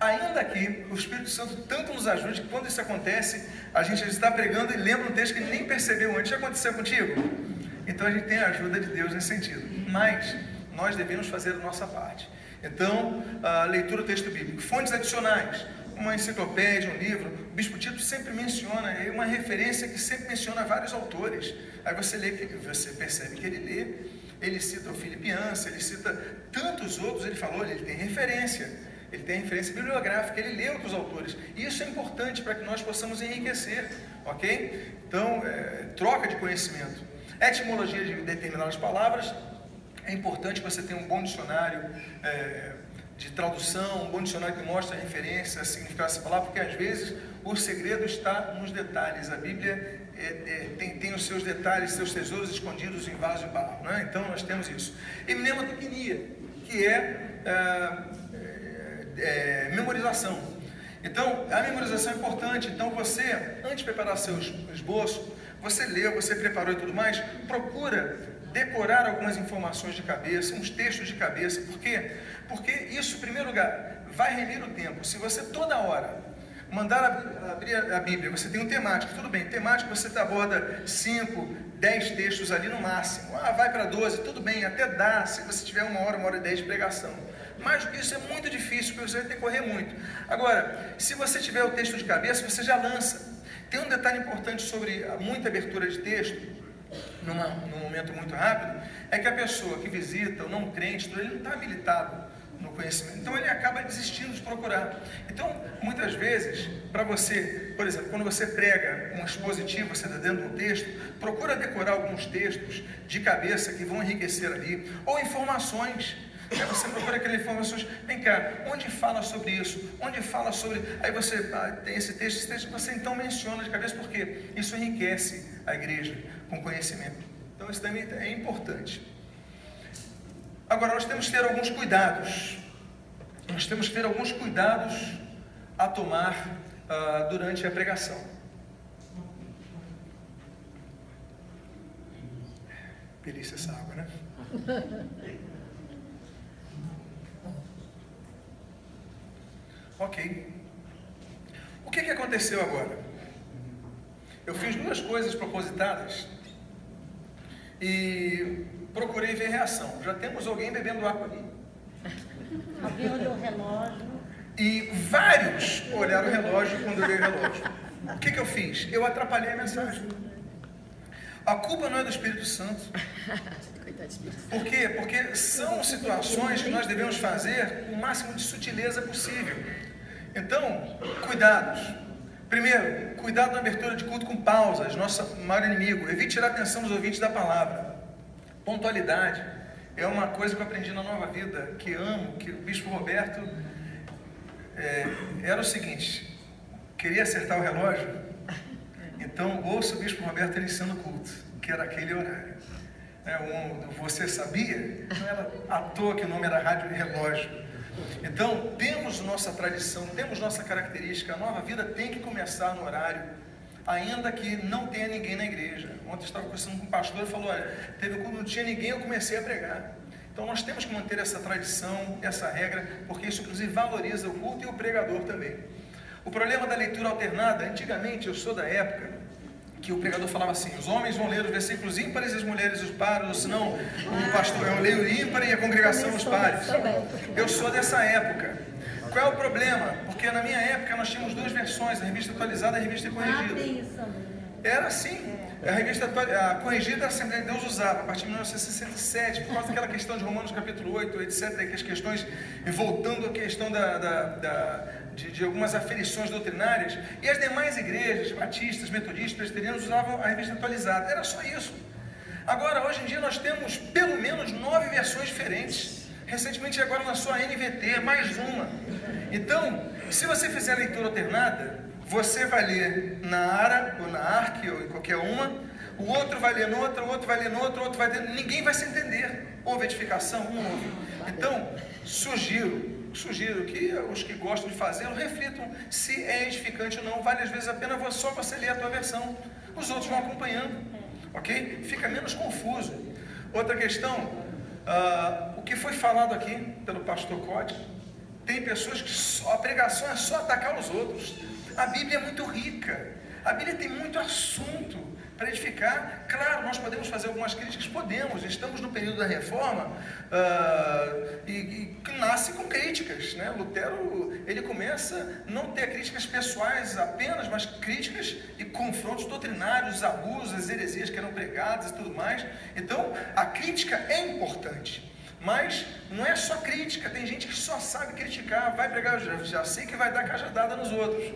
Ainda que o Espírito Santo tanto nos ajude que quando isso acontece, a gente está pregando e lembra um texto que nem percebeu antes. Já aconteceu contigo? Então a gente tem a ajuda de Deus nesse sentido. Mas nós devemos fazer a nossa parte. Então, a leitura do texto bíblico. Fontes adicionais, uma enciclopédia, um livro. O Bispo Tito sempre menciona, é uma referência que sempre menciona vários autores. Aí você lê, você percebe que ele lê, ele cita o Filipiança, ele cita tantos outros, ele falou, ele tem referência. Ele tem referência bibliográfica, ele lê outros autores. E isso é importante para que nós possamos enriquecer, ok? Então, é, troca de conhecimento. Etimologia de determinadas palavras, é importante você tenha um bom dicionário é, de tradução, um bom dicionário que mostra a referência, a significado dessa palavra, porque às vezes o segredo está nos detalhes. A Bíblia é, é, tem, tem, os seus detalhes, seus tesouros escondidos em vaso de barro. Né? Então nós temos isso. E mnemotecnia, que é, é, memorização. Então, a memorização é importante. Então, você, antes de preparar seu esboço, você leu, você preparou e tudo mais, procura decorar algumas informações de cabeça, uns textos de cabeça. Por quê? Porque isso, em primeiro lugar, vai remir o tempo. Se você toda hora mandar abrir a Bíblia, você tem um temático, tudo bem, temático você aborda 5, 10 textos ali no máximo. Ah, vai para 12, tudo bem, até dá, se você tiver uma hora, uma hora e dez de pregação. Mais do que isso é muito difícil, porque você vai ter que correr muito. Agora, se você tiver o texto de cabeça, você já lança. Tem um detalhe importante sobre muita abertura de texto, numa, num momento muito rápido, é que a pessoa que visita, o não crente, ele não está habilitado no conhecimento. Então ele acaba desistindo de procurar. Então, muitas vezes, para você, por exemplo, quando você prega um expositivo, você está dentro de um texto, procura decorar alguns textos de cabeça que vão enriquecer ali, ou informações Aí você procura aquelas informações. Vem cá, onde fala sobre isso? Onde fala sobre. Aí você ah, tem esse texto, esse texto, você então menciona de cabeça, porque isso enriquece a igreja com conhecimento. Então isso também é importante. Agora, nós temos que ter alguns cuidados. Nós temos que ter alguns cuidados a tomar uh, durante a pregação. Perícia essa água, né? [laughs] Ok. O que, que aconteceu agora? Eu fiz duas coisas propositadas e procurei ver reação. Já temos alguém bebendo água ali. [laughs] Alguém olhou o relógio. E vários olharam o relógio quando eu olhei o relógio. O que, que eu fiz? Eu atrapalhei a mensagem. A culpa não é [laughs] do Espírito Santo. Por quê? Porque são situações que nós devemos fazer com o máximo de sutileza possível. Então, cuidados. Primeiro, cuidado na abertura de culto com pausas, nosso maior inimigo. Evite tirar a atenção dos ouvintes da palavra. Pontualidade é uma coisa que eu aprendi na nova vida, que amo, que o Bispo Roberto é, era o seguinte: queria acertar o relógio, então ouça o Bispo Roberto iniciando o culto, que era aquele horário. É, um, você sabia? Não era à toa que o nome era Rádio Relógio. Então, temos nossa tradição, temos nossa característica, a nova vida tem que começar no horário ainda que não tenha ninguém na igreja. Ontem eu estava conversando com um pastor e falou: olha, teve quando não tinha ninguém, eu comecei a pregar. Então nós temos que manter essa tradição, essa regra, porque isso inclusive valoriza o culto e o pregador também. O problema da leitura alternada, antigamente eu sou da época que o pregador falava assim: os homens vão ler os versículos ímpares e as mulheres os pares, senão o pastor eu leio o ímpar e a congregação os pares. Eu sou dessa época. Qual é o problema? Porque na minha época nós tínhamos duas versões, a revista atualizada e a revista corrigida. Era assim. A revista a corrigida a Assembleia de Deus usava a partir de 1967, por causa daquela questão de Romanos capítulo 8, etc., que as questões, voltando à questão da, da, da de, de, algumas aferições doutrinárias, e as demais igrejas, batistas, metodistas, presbiterianos, usavam a revista atualizada. Era só isso. Agora, hoje em dia, nós temos pelo menos nove versões diferentes. Recentemente, agora lançou a NVT, mais uma. Então, se você fizer a leitura alternada, você vai ler na ARA, ou na ARC, ou em qualquer uma, o outro vai ler no outro, o outro vai ler no outro, o outro vai ler. Ninguém vai se entender. Houve edificação? Um houve. Então, sugiro, sugiro que os que gostam de fazê-lo reflitam se é edificante ou não. Vale às vezes a pena só você ler a tua versão. Os outros vão acompanhando. Ok? Fica menos confuso. Outra questão, uh, o que foi falado aqui pelo pastor Cote, tem pessoas que só, a pregação é só atacar os outros. A Bíblia é muito rica. A Bíblia tem muito assunto para edificar. Claro, nós podemos fazer algumas críticas, podemos. Estamos no período da reforma uh, e, e, nasce com críticas. Né? Lutero ele começa não ter críticas pessoais apenas, mas críticas e confrontos doutrinários, abusos, as heresias que eram pregadas e tudo mais. Então, a crítica é importante. Mas não é só crítica, tem gente que só sabe criticar, vai pregar, já, já sei que vai dar cajadada nos outros.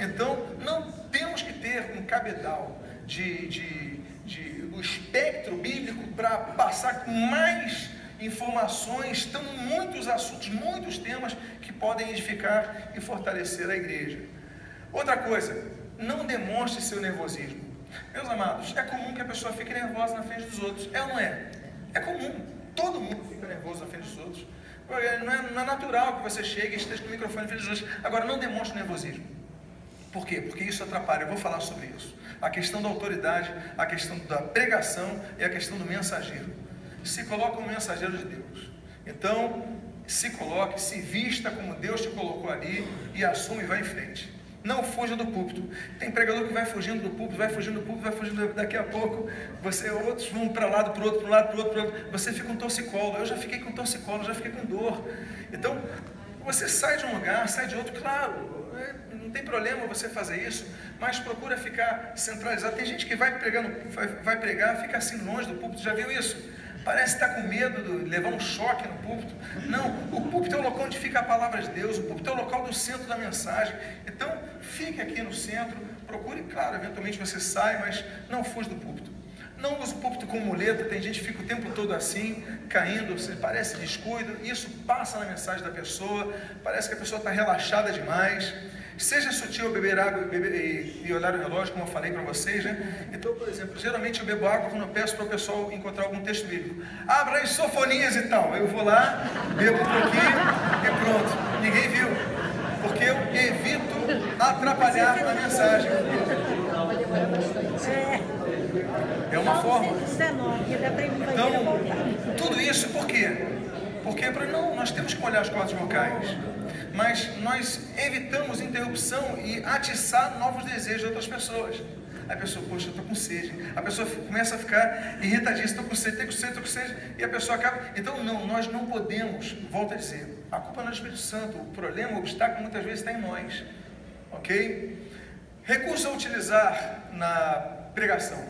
Então, não temos que ter um cabedal de, de, de do espectro bíblico para passar mais informações, estão muitos assuntos, muitos temas que podem edificar e fortalecer a igreja. Outra coisa, não demonstre seu nervosismo. Meus amados, é comum que a pessoa fique nervosa na frente dos outros. É ou não é? É comum. Todo mundo fica nervoso na frente dos outros. Não é, não é natural que você chegue e esteja com o microfone na frente dos outros. Agora, não demonstre nervosismo. Por quê? Porque isso atrapalha. Eu vou falar sobre isso. A questão da autoridade, a questão da pregação e a questão do mensageiro. Se coloca como mensageiro de Deus. Então, se coloque, se vista como Deus te colocou ali e assume e vai em frente. Não fuja do púlpito. Tem pregador que vai fugindo do púlpito, vai fugindo do púlpito, vai fugindo daqui a pouco. Você, outros vão para lado, para o outro, para um lado, para o outro, outro. Você fica com torcicolo. Eu já fiquei com torcicolo, já fiquei com dor. Então, você sai de um lugar, sai de outro, claro. É, não tem problema você fazer isso, mas procura ficar centralizado. Tem gente que vai, pregando, vai, vai pregar, fica assim longe do púlpito. Já viu isso? Parece estar com medo de levar um choque no púlpito. Não, o púlpito é o local onde fica a palavra de Deus, o púlpito é o local do centro da mensagem. Então, fique aqui no centro, procure, claro, eventualmente você sai, mas não fuja do púlpito. Não use o púlpito como muleta, tem gente que fica o tempo todo assim, caindo, parece descuido, isso passa na mensagem da pessoa, parece que a pessoa está relaxada demais. Seja sutil beber água e, beber, e, e olhar o relógio, como eu falei para vocês, né? Então, por exemplo, geralmente eu bebo água quando eu peço para o pessoal encontrar algum texto bíblico. Abra as sofonias e tal. Eu vou lá, bebo um pouquinho e pronto. Ninguém viu. Porque eu evito atrapalhar a mensagem. É uma forma. Então, tudo isso por quê? Porque não, nós temos que molhar as cordas vocais mas nós evitamos interrupção e atiçar novos desejos de outras pessoas. A pessoa, poxa, eu estou com sede. A pessoa começa a ficar irritadíssima, estou com sede, estou com sede, estou com sede, e a pessoa acaba. Então, não, nós não podemos, volto a dizer, a culpa não é do Espírito Santo, o problema, o obstáculo muitas vezes está em nós. Ok? Recurso a utilizar na pregação: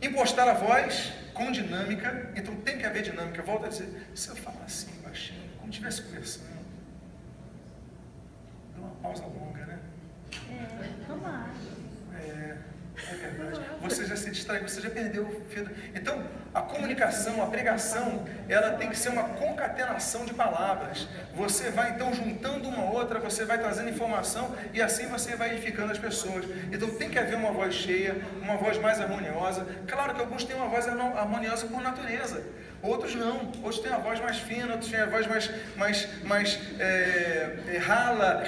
impostar a voz com dinâmica, então tem que haver dinâmica. Volto a dizer, se eu falar assim, baixinho, como estivesse conversando pausa longa, né? É. É, é verdade. Você já se distrai, você já perdeu o fio. Então, a comunicação, a pregação, ela tem que ser uma concatenação de palavras. Você vai então juntando uma outra, você vai trazendo informação e assim você vai edificando as pessoas. Então tem que haver uma voz cheia, uma voz mais harmoniosa. Claro que alguns têm uma voz harmoniosa por natureza. Outros não, outros têm a voz mais fina, outros têm a voz mais, mais, mais é, é, rala.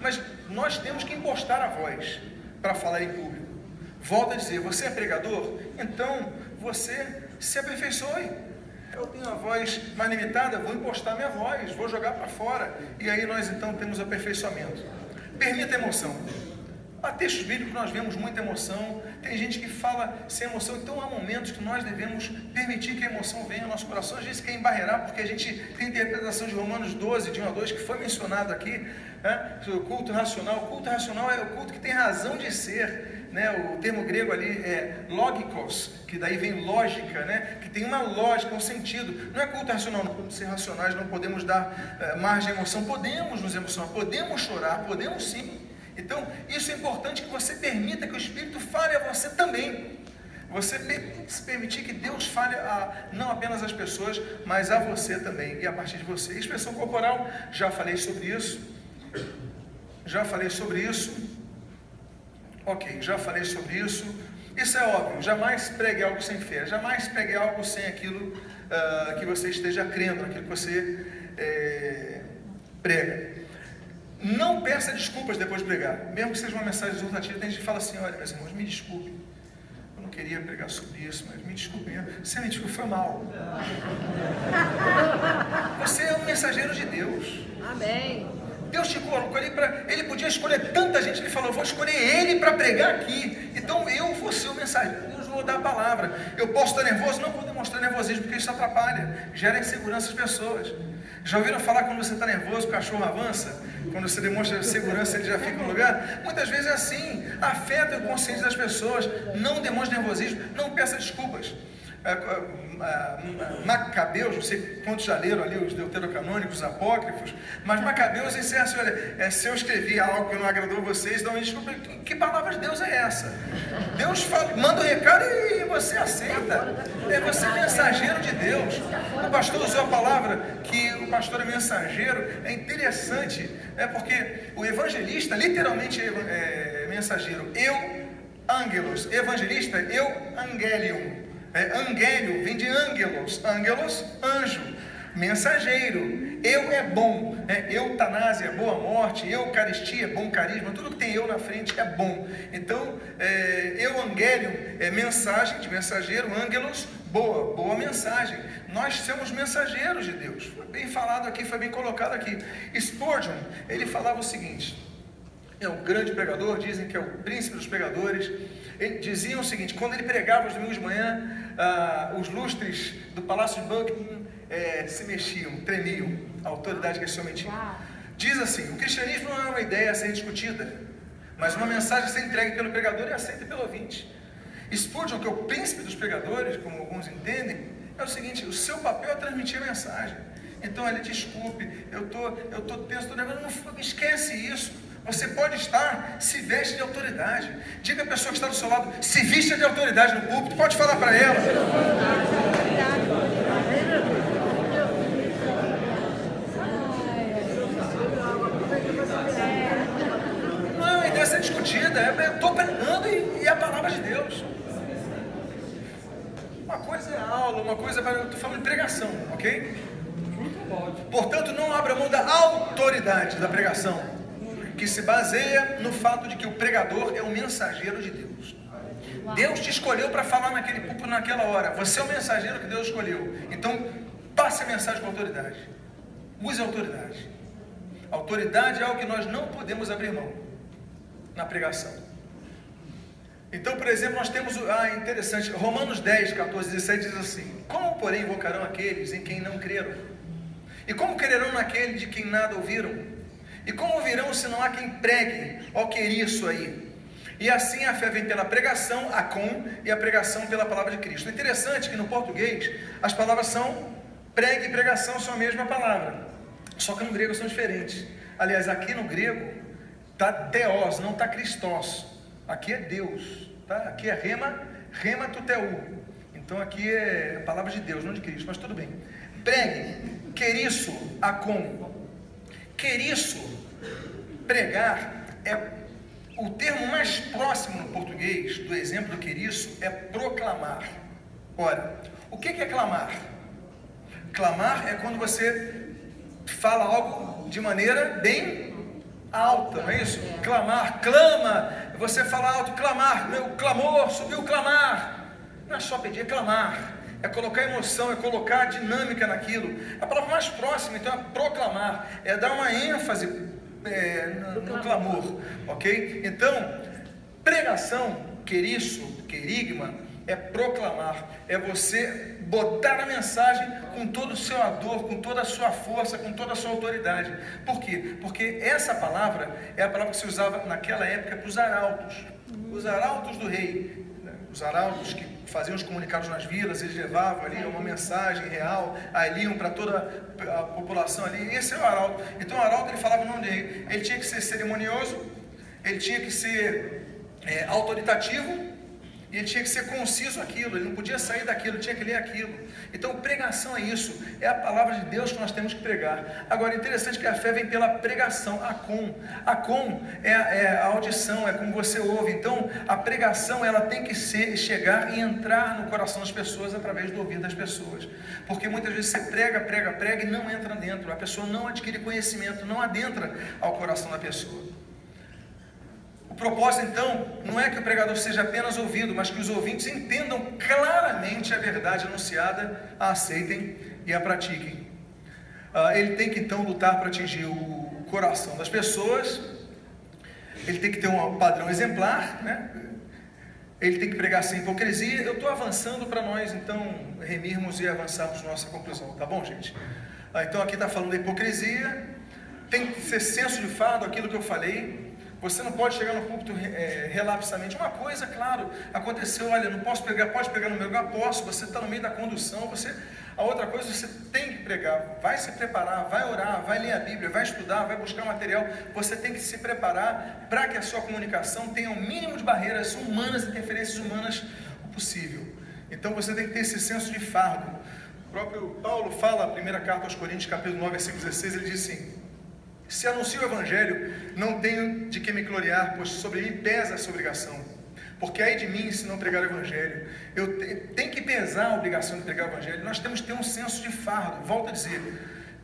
Mas nós temos que impostar a voz para falar em público. Volto a dizer, você é pregador? Então você se aperfeiçoe. Eu tenho a voz mais limitada, vou impostar minha voz, vou jogar para fora. E aí nós então temos aperfeiçoamento. Permita emoção. Há textos bíblicos nós vemos muita emoção, tem gente que fala sem emoção, então há momentos que nós devemos permitir que a emoção venha ao nosso coração. A gente quer embarrear, porque a gente tem a interpretação de Romanos 12, de 1 a 2, que foi mencionado aqui, né? o culto racional. O culto racional é o culto que tem razão de ser. Né? O termo grego ali é logikos, que daí vem lógica, né? que tem uma lógica, um sentido. Não é culto racional, não podemos ser racionais, não podemos dar uh, margem à emoção, podemos nos emocionar, podemos chorar, podemos sim. Então, isso é importante que você permita que o Espírito fale a você também. Você se permitir que Deus fale a, não apenas às pessoas, mas a você também e a partir de você. Expressão corporal, já falei sobre isso. Já falei sobre isso. Ok, já falei sobre isso. Isso é óbvio, jamais pregue algo sem fé, jamais pregue algo sem aquilo uh, que você esteja crendo, aquilo que você é, prega. Não peça desculpas depois de pregar. Mesmo que seja uma mensagem exortativa, tem gente que fala assim, olha, meus irmãos, me desculpe. Eu não queria pregar sobre isso, mas me desculpe. Você me desculpe, foi mal. [laughs] Você é um mensageiro de Deus. Amém. Deus te colocou ali para. Ele podia escolher tanta gente, ele falou: vou escolher ele para pregar aqui. Então eu vou ser o mensageiro, eu vou dar a palavra. Eu posso estar nervoso? Não vou demonstrar nervosismo, porque isso atrapalha, gera insegurança às pessoas. Já ouviram falar quando você está nervoso, o cachorro avança? Quando você demonstra segurança, ele já fica no lugar? Muitas vezes é assim. Afeta o consciente das pessoas. Não demonstre nervosismo. Não peça desculpas. É, é, é, Macabeus, não sei quantos já leram ali os deuterocanônicos, os apócrifos, mas Macabeus encerra olha, se eu escrevi algo que não agradou vocês, então me desculpa, que palavra de Deus é essa? Deus fala, manda o um recado e você aceita, é você mensageiro de Deus. O pastor usou a palavra que o pastor é mensageiro, é interessante, é porque o evangelista literalmente é mensageiro, eu, angelos, evangelista, eu, angelium. É, angélio vem de ângelos, ângelos, anjo, mensageiro. Eu é bom, é, eutanásia, boa morte, eucaristia, bom carisma, tudo que tem eu na frente é bom. Então, é, eu angélio é mensagem de mensageiro, ângelos, boa, boa mensagem. Nós somos mensageiros de Deus. Foi bem falado aqui, foi bem colocado aqui. Spurgeon, ele falava o seguinte: é um grande pregador, dizem que é o príncipe dos pregadores. Ele dizia o seguinte: quando ele pregava os domingos de manhã, ah, os lustres do Palácio de Buckingham eh, se mexiam, tremiam, a autoridade que esse homem tinha. Diz assim: o cristianismo não é uma ideia a ser discutida, mas uma mensagem a ser entregue pelo pregador e aceita pelo ouvinte. Spurgeon, que é o príncipe dos pregadores, como alguns entendem, é o seguinte: o seu papel é transmitir a mensagem. Então ele desculpe, eu tô, eu tô tenso, tô nervoso, não esquece isso. Você pode estar, se veste de autoridade. Diga a pessoa que está do seu lado, se vista de autoridade no púlpito, pode falar para ela. Não é uma ideia a ser discutida, é, eu estou pregando e, e é a palavra de Deus. Uma coisa é aula, uma coisa é. Eu estou falando de pregação, ok? Portanto, não abra mão da autoridade da pregação que se baseia no fato de que o pregador é o mensageiro de Deus. Deus te escolheu para falar naquele púlpito naquela hora. Você é o mensageiro que Deus escolheu. Então, passe a mensagem com autoridade. Use a autoridade. autoridade é algo que nós não podemos abrir mão na pregação. Então, por exemplo, nós temos, ah, interessante, Romanos 10, 14, 17 diz assim: Como, porém, invocarão aqueles em quem não creram? E como crerão naquele de quem nada ouviram? E como virão se não há quem pregue? Ó, que isso aí. E assim a fé vem pela pregação, a com, e a pregação pela palavra de Cristo. É interessante que no português as palavras são pregue e pregação são a mesma palavra. Só que no grego são diferentes. Aliás, aqui no grego está teos, não está Christos. Aqui é Deus. Tá? Aqui é rema, rema tuteu. Então aqui é a palavra de Deus, não de Cristo, mas tudo bem. Pregue, queriço, a com, Queriço, pregar, é o termo mais próximo no português do exemplo do queriço é proclamar. Ora, o que é clamar? Clamar é quando você fala algo de maneira bem alta, não é isso? Clamar, clama, você fala alto, clamar, meu clamor, subiu clamar. Não é só pedir, é clamar. É colocar emoção, é colocar dinâmica naquilo. A palavra mais próxima, então, é proclamar, é dar uma ênfase é, no, no clamor, ok? Então, pregação, queriço, querigma, é proclamar, é você botar a mensagem com todo o seu ador, com toda a sua força, com toda a sua autoridade. Por quê? Porque essa palavra é a palavra que se usava naquela época para os arautos, os arautos do rei? Os arautos que faziam os comunicados nas vilas, eles levavam ali uma mensagem real, ali iam para toda a população ali, esse é o arauto. Então o arauto ele falava o nome dele, ele tinha que ser cerimonioso, ele tinha que ser é, autoritativo, e ele tinha que ser conciso aquilo, ele não podia sair daquilo, tinha que ler aquilo. Então, pregação é isso, é a palavra de Deus que nós temos que pregar. Agora, interessante que a fé vem pela pregação, a com. A com é, é a audição, é como você ouve. Então, a pregação ela tem que ser, chegar e entrar no coração das pessoas através do ouvido das pessoas. Porque muitas vezes você prega, prega, prega e não entra dentro. A pessoa não adquire conhecimento, não adentra ao coração da pessoa. O propósito, então, não é que o pregador seja apenas ouvido, mas que os ouvintes entendam claramente a verdade anunciada, a aceitem e a pratiquem. Uh, ele tem que, então, lutar para atingir o coração das pessoas, ele tem que ter um padrão exemplar, né? ele tem que pregar sem hipocrisia. Eu estou avançando para nós, então, remirmos e avançarmos nossa conclusão, tá bom, gente? Uh, então, aqui está falando da hipocrisia, tem que ser senso de fado, aquilo que eu falei, você não pode chegar no púlpito é, relapsamente. Uma coisa, claro, aconteceu, olha, não posso pregar, pode pregar no meu lugar, posso, você está no meio da condução, você. A outra coisa, você tem que pregar, vai se preparar, vai orar, vai ler a Bíblia, vai estudar, vai buscar material. Você tem que se preparar para que a sua comunicação tenha o mínimo de barreiras humanas, interferências humanas possível. Então você tem que ter esse senso de fardo. O próprio Paulo fala, a primeira carta aos Coríntios, capítulo 9, versículo 16, ele diz assim: se anuncio o Evangelho, não tenho de que me gloriar, pois sobre mim pesa essa obrigação. Porque aí de mim se não pregar o Evangelho. Eu tenho que pesar a obrigação de pregar o Evangelho. Nós temos que ter um senso de fardo. Volto a dizer,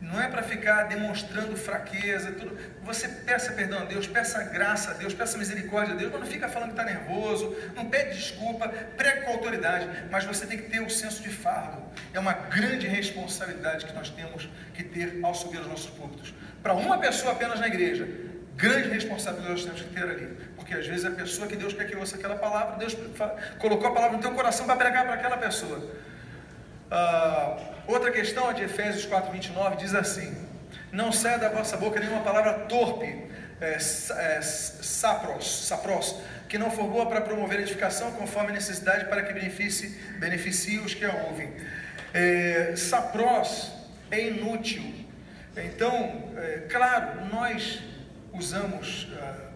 não é para ficar demonstrando fraqueza, tudo. Você peça perdão a Deus, peça graça a Deus, peça misericórdia a Deus, mas não fica falando que está nervoso, não pede desculpa, pregue com autoridade, mas você tem que ter o senso de fardo. É uma grande responsabilidade que nós temos que ter ao subir os nossos púlpitos para uma pessoa apenas na igreja, grande responsabilidade nós temos que ter ali. Porque às vezes a pessoa que Deus quer que ouça aquela palavra, Deus colocou a palavra no teu coração para pregar para aquela pessoa. Uh, outra questão de Efésios 4, 29 diz assim: Não saia da vossa boca nenhuma palavra torpe, é, é, sapros, sapros, que não for boa para promover edificação conforme a necessidade para que beneficie, beneficie os que a ouvem. É, sapros é inútil, então, é, claro, nós usamos ah,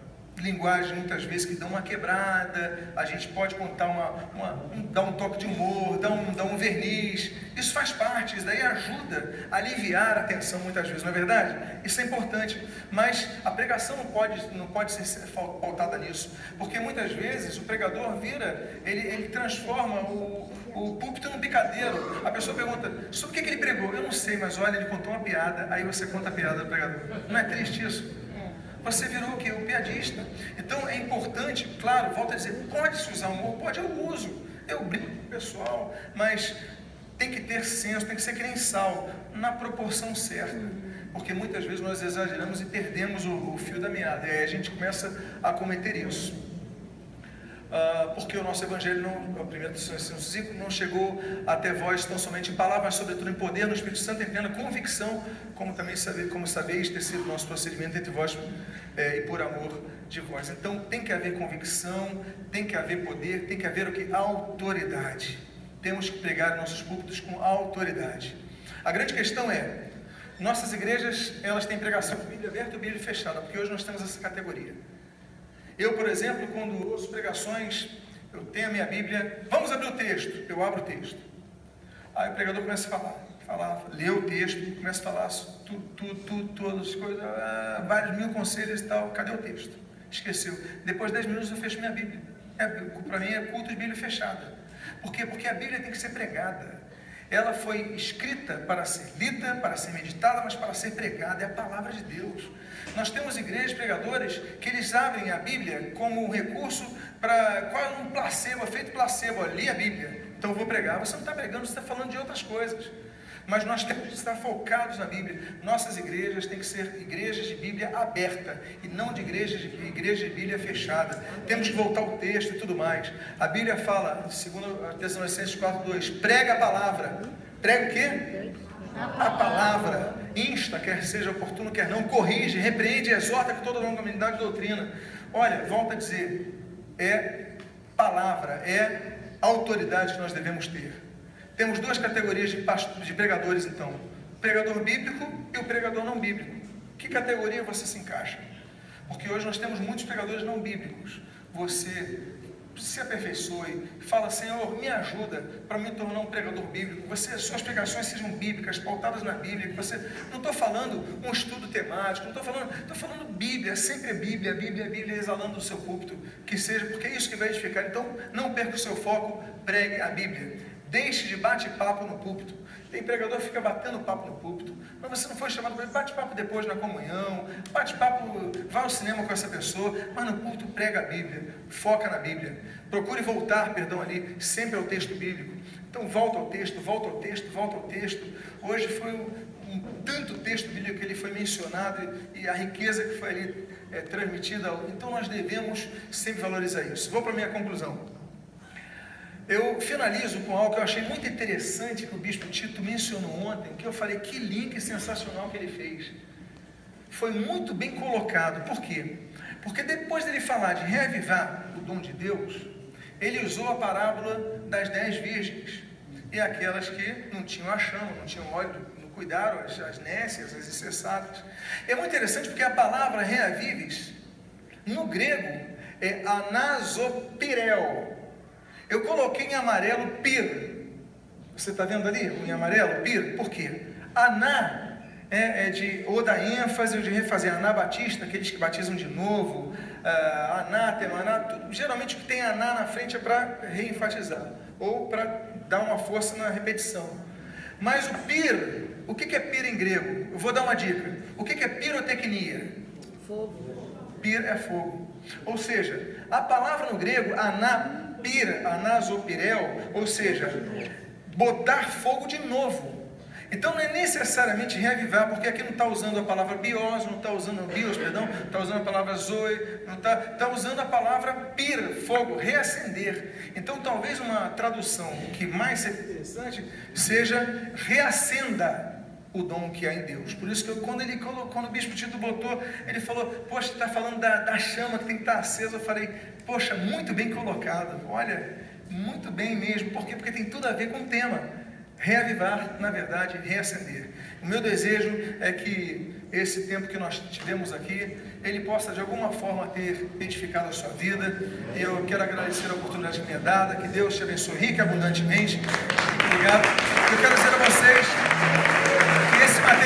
linguagem muitas vezes que dão uma quebrada, a gente pode contar uma, uma um, dar um toque de humor, dar um, dar um verniz. Isso faz parte, isso daí ajuda a aliviar a tensão muitas vezes, não é verdade? Isso é importante, mas a pregação não pode, não pode ser pautada nisso, porque muitas vezes o pregador vira, ele, ele transforma o, o púlpito num picadeiro. A pessoa pergunta, sobre o que, que ele pregou? Eu não sei, mas olha, ele contou uma piada, aí você conta a piada do pregador. Não é triste isso? Você virou o que? O piadista. Então é importante, claro, volto a dizer, pode-se usar humor? Pode, eu uso. Eu brinco com o pessoal, mas tem que ter senso, tem que ser que nem sal, na proporção certa. Porque muitas vezes nós exageramos e perdemos o, o fio da meada. E aí a gente começa a cometer isso. Ah, porque o nosso Evangelho, não, a primeira ciclo, não chegou até vós tão somente em palavras, mas sobretudo em poder, no Espírito Santo, em plena convicção, como também saber, como sabeis ter sido nosso procedimento entre vós é, e por amor de vós. Então tem que haver convicção, tem que haver poder, tem que haver o que? Autoridade. Temos que pregar nossos púlpitos com autoridade. A grande questão é, nossas igrejas, elas têm pregação com Bíblia aberta e Bíblia fechada, porque hoje nós temos essa categoria. Eu, por exemplo, quando ouço pregações, eu tenho a minha Bíblia, vamos abrir o texto, eu abro o texto. Aí o pregador começa a falar, falar, lê o texto, começa a falar tudo, tudo, tudo, todas as coisas, ah, vários mil conselhos e tal, cadê o texto? Esqueceu. Depois de 10 minutos eu fecho minha Bíblia. É, Para mim é culto de Bíblia fechada. Por quê? Porque a Bíblia tem que ser pregada. ela foi escrita para ser lida, para ser meditada, mas para ser pregada, é a palavra de Deus. Nós temos igrejas pregadores que eles abrem a Bíblia como um recurso para qual é um placebo, efeito placebo, ali a Bíblia. Então eu vou pregar. Você não está pregando, você está falando de outras coisas. Mas nós temos que estar focados na Bíblia. Nossas igrejas têm que ser igrejas de Bíblia aberta e não de igrejas de, igreja de Bíblia fechada. Temos que voltar ao texto e tudo mais. A Bíblia fala, segundo Tessalonicenses 4:2, prega a palavra. Prega o quê? A palavra. Insta, quer seja oportuno, quer não, corrige, repreende exorta com toda a longanimidade de doutrina. Olha, volta a dizer, é palavra, é autoridade que nós devemos ter. Temos duas categorias de, de pregadores, então: o pregador bíblico e o pregador não bíblico. Que categoria você se encaixa? Porque hoje nós temos muitos pregadores não bíblicos. Você se aperfeiçoe, fala, Senhor, me ajuda para me tornar um pregador bíblico. Você, suas pregações sejam bíblicas, pautadas na Bíblia. Você, não estou falando um estudo temático, não estou falando, estou falando Bíblia, sempre é Bíblia, Bíblia, Bíblia, exalando do seu púlpito, que seja, porque é isso que vai edificar. Então, não perca o seu foco, pregue a Bíblia. Deixe de bate-papo no púlpito. Tem pregador que fica batendo papo no púlpito. Mas você não foi chamado para bate-papo depois na comunhão, bate-papo, vai ao cinema com essa pessoa, mas no púlpito prega a Bíblia, foca na Bíblia. Procure voltar, perdão, ali, sempre ao texto bíblico. Então volta ao texto, volta ao texto, volta ao texto. Hoje foi um, um tanto texto bíblico que ele foi mencionado e, e a riqueza que foi ali é, transmitida. Então nós devemos sempre valorizar isso. Vou para a minha conclusão. Eu finalizo com algo que eu achei muito interessante que o bispo Tito mencionou ontem, que eu falei que link sensacional que ele fez. Foi muito bem colocado. Por quê? Porque depois dele falar de reavivar o dom de Deus, ele usou a parábola das dez virgens e aquelas que não tinham a chama, não tinham óleo, não cuidaram, as, as nécias, as incessadas. É muito interessante porque a palavra reavives, no grego, é anasopirel, eu coloquei em amarelo pir. Você está vendo ali em amarelo pir? Por quê? Aná é, é de ou da ênfase ou de refazer. Aná batista, aqueles que batizam de novo. Uh, anátema, aná, tudo, geralmente o que tem aná na frente é para reenfatizar ou para dar uma força na repetição. Mas o pir, o que é pir em grego? Eu vou dar uma dica. O que é pirotecnia? Fogo. Pir é fogo. Ou seja, a palavra no grego, aná, pira, anasopirel, ou seja, botar fogo de novo. Então não é necessariamente reavivar, porque aqui não está usando a palavra bios, não está usando bios, perdão, está usando a palavra zoe, não está, está usando a palavra pira, fogo, reacender. Então talvez uma tradução que mais seja interessante seja reacenda o dom que há em Deus. Por isso que eu, quando ele colocou, quando o bispo Tito botou, ele falou, poxa, está falando da, da chama que tem que estar acesa. Eu falei, poxa, muito bem colocado. Olha, muito bem mesmo. Por quê? Porque tem tudo a ver com o tema. Reavivar, na verdade, reacender. O meu desejo é que esse tempo que nós tivemos aqui, ele possa de alguma forma ter edificado a sua vida. E eu quero agradecer a oportunidade que me é dada. Que Deus te abençoe rica e abundantemente. Obrigado. Eu quero dizer a vocês que esse material.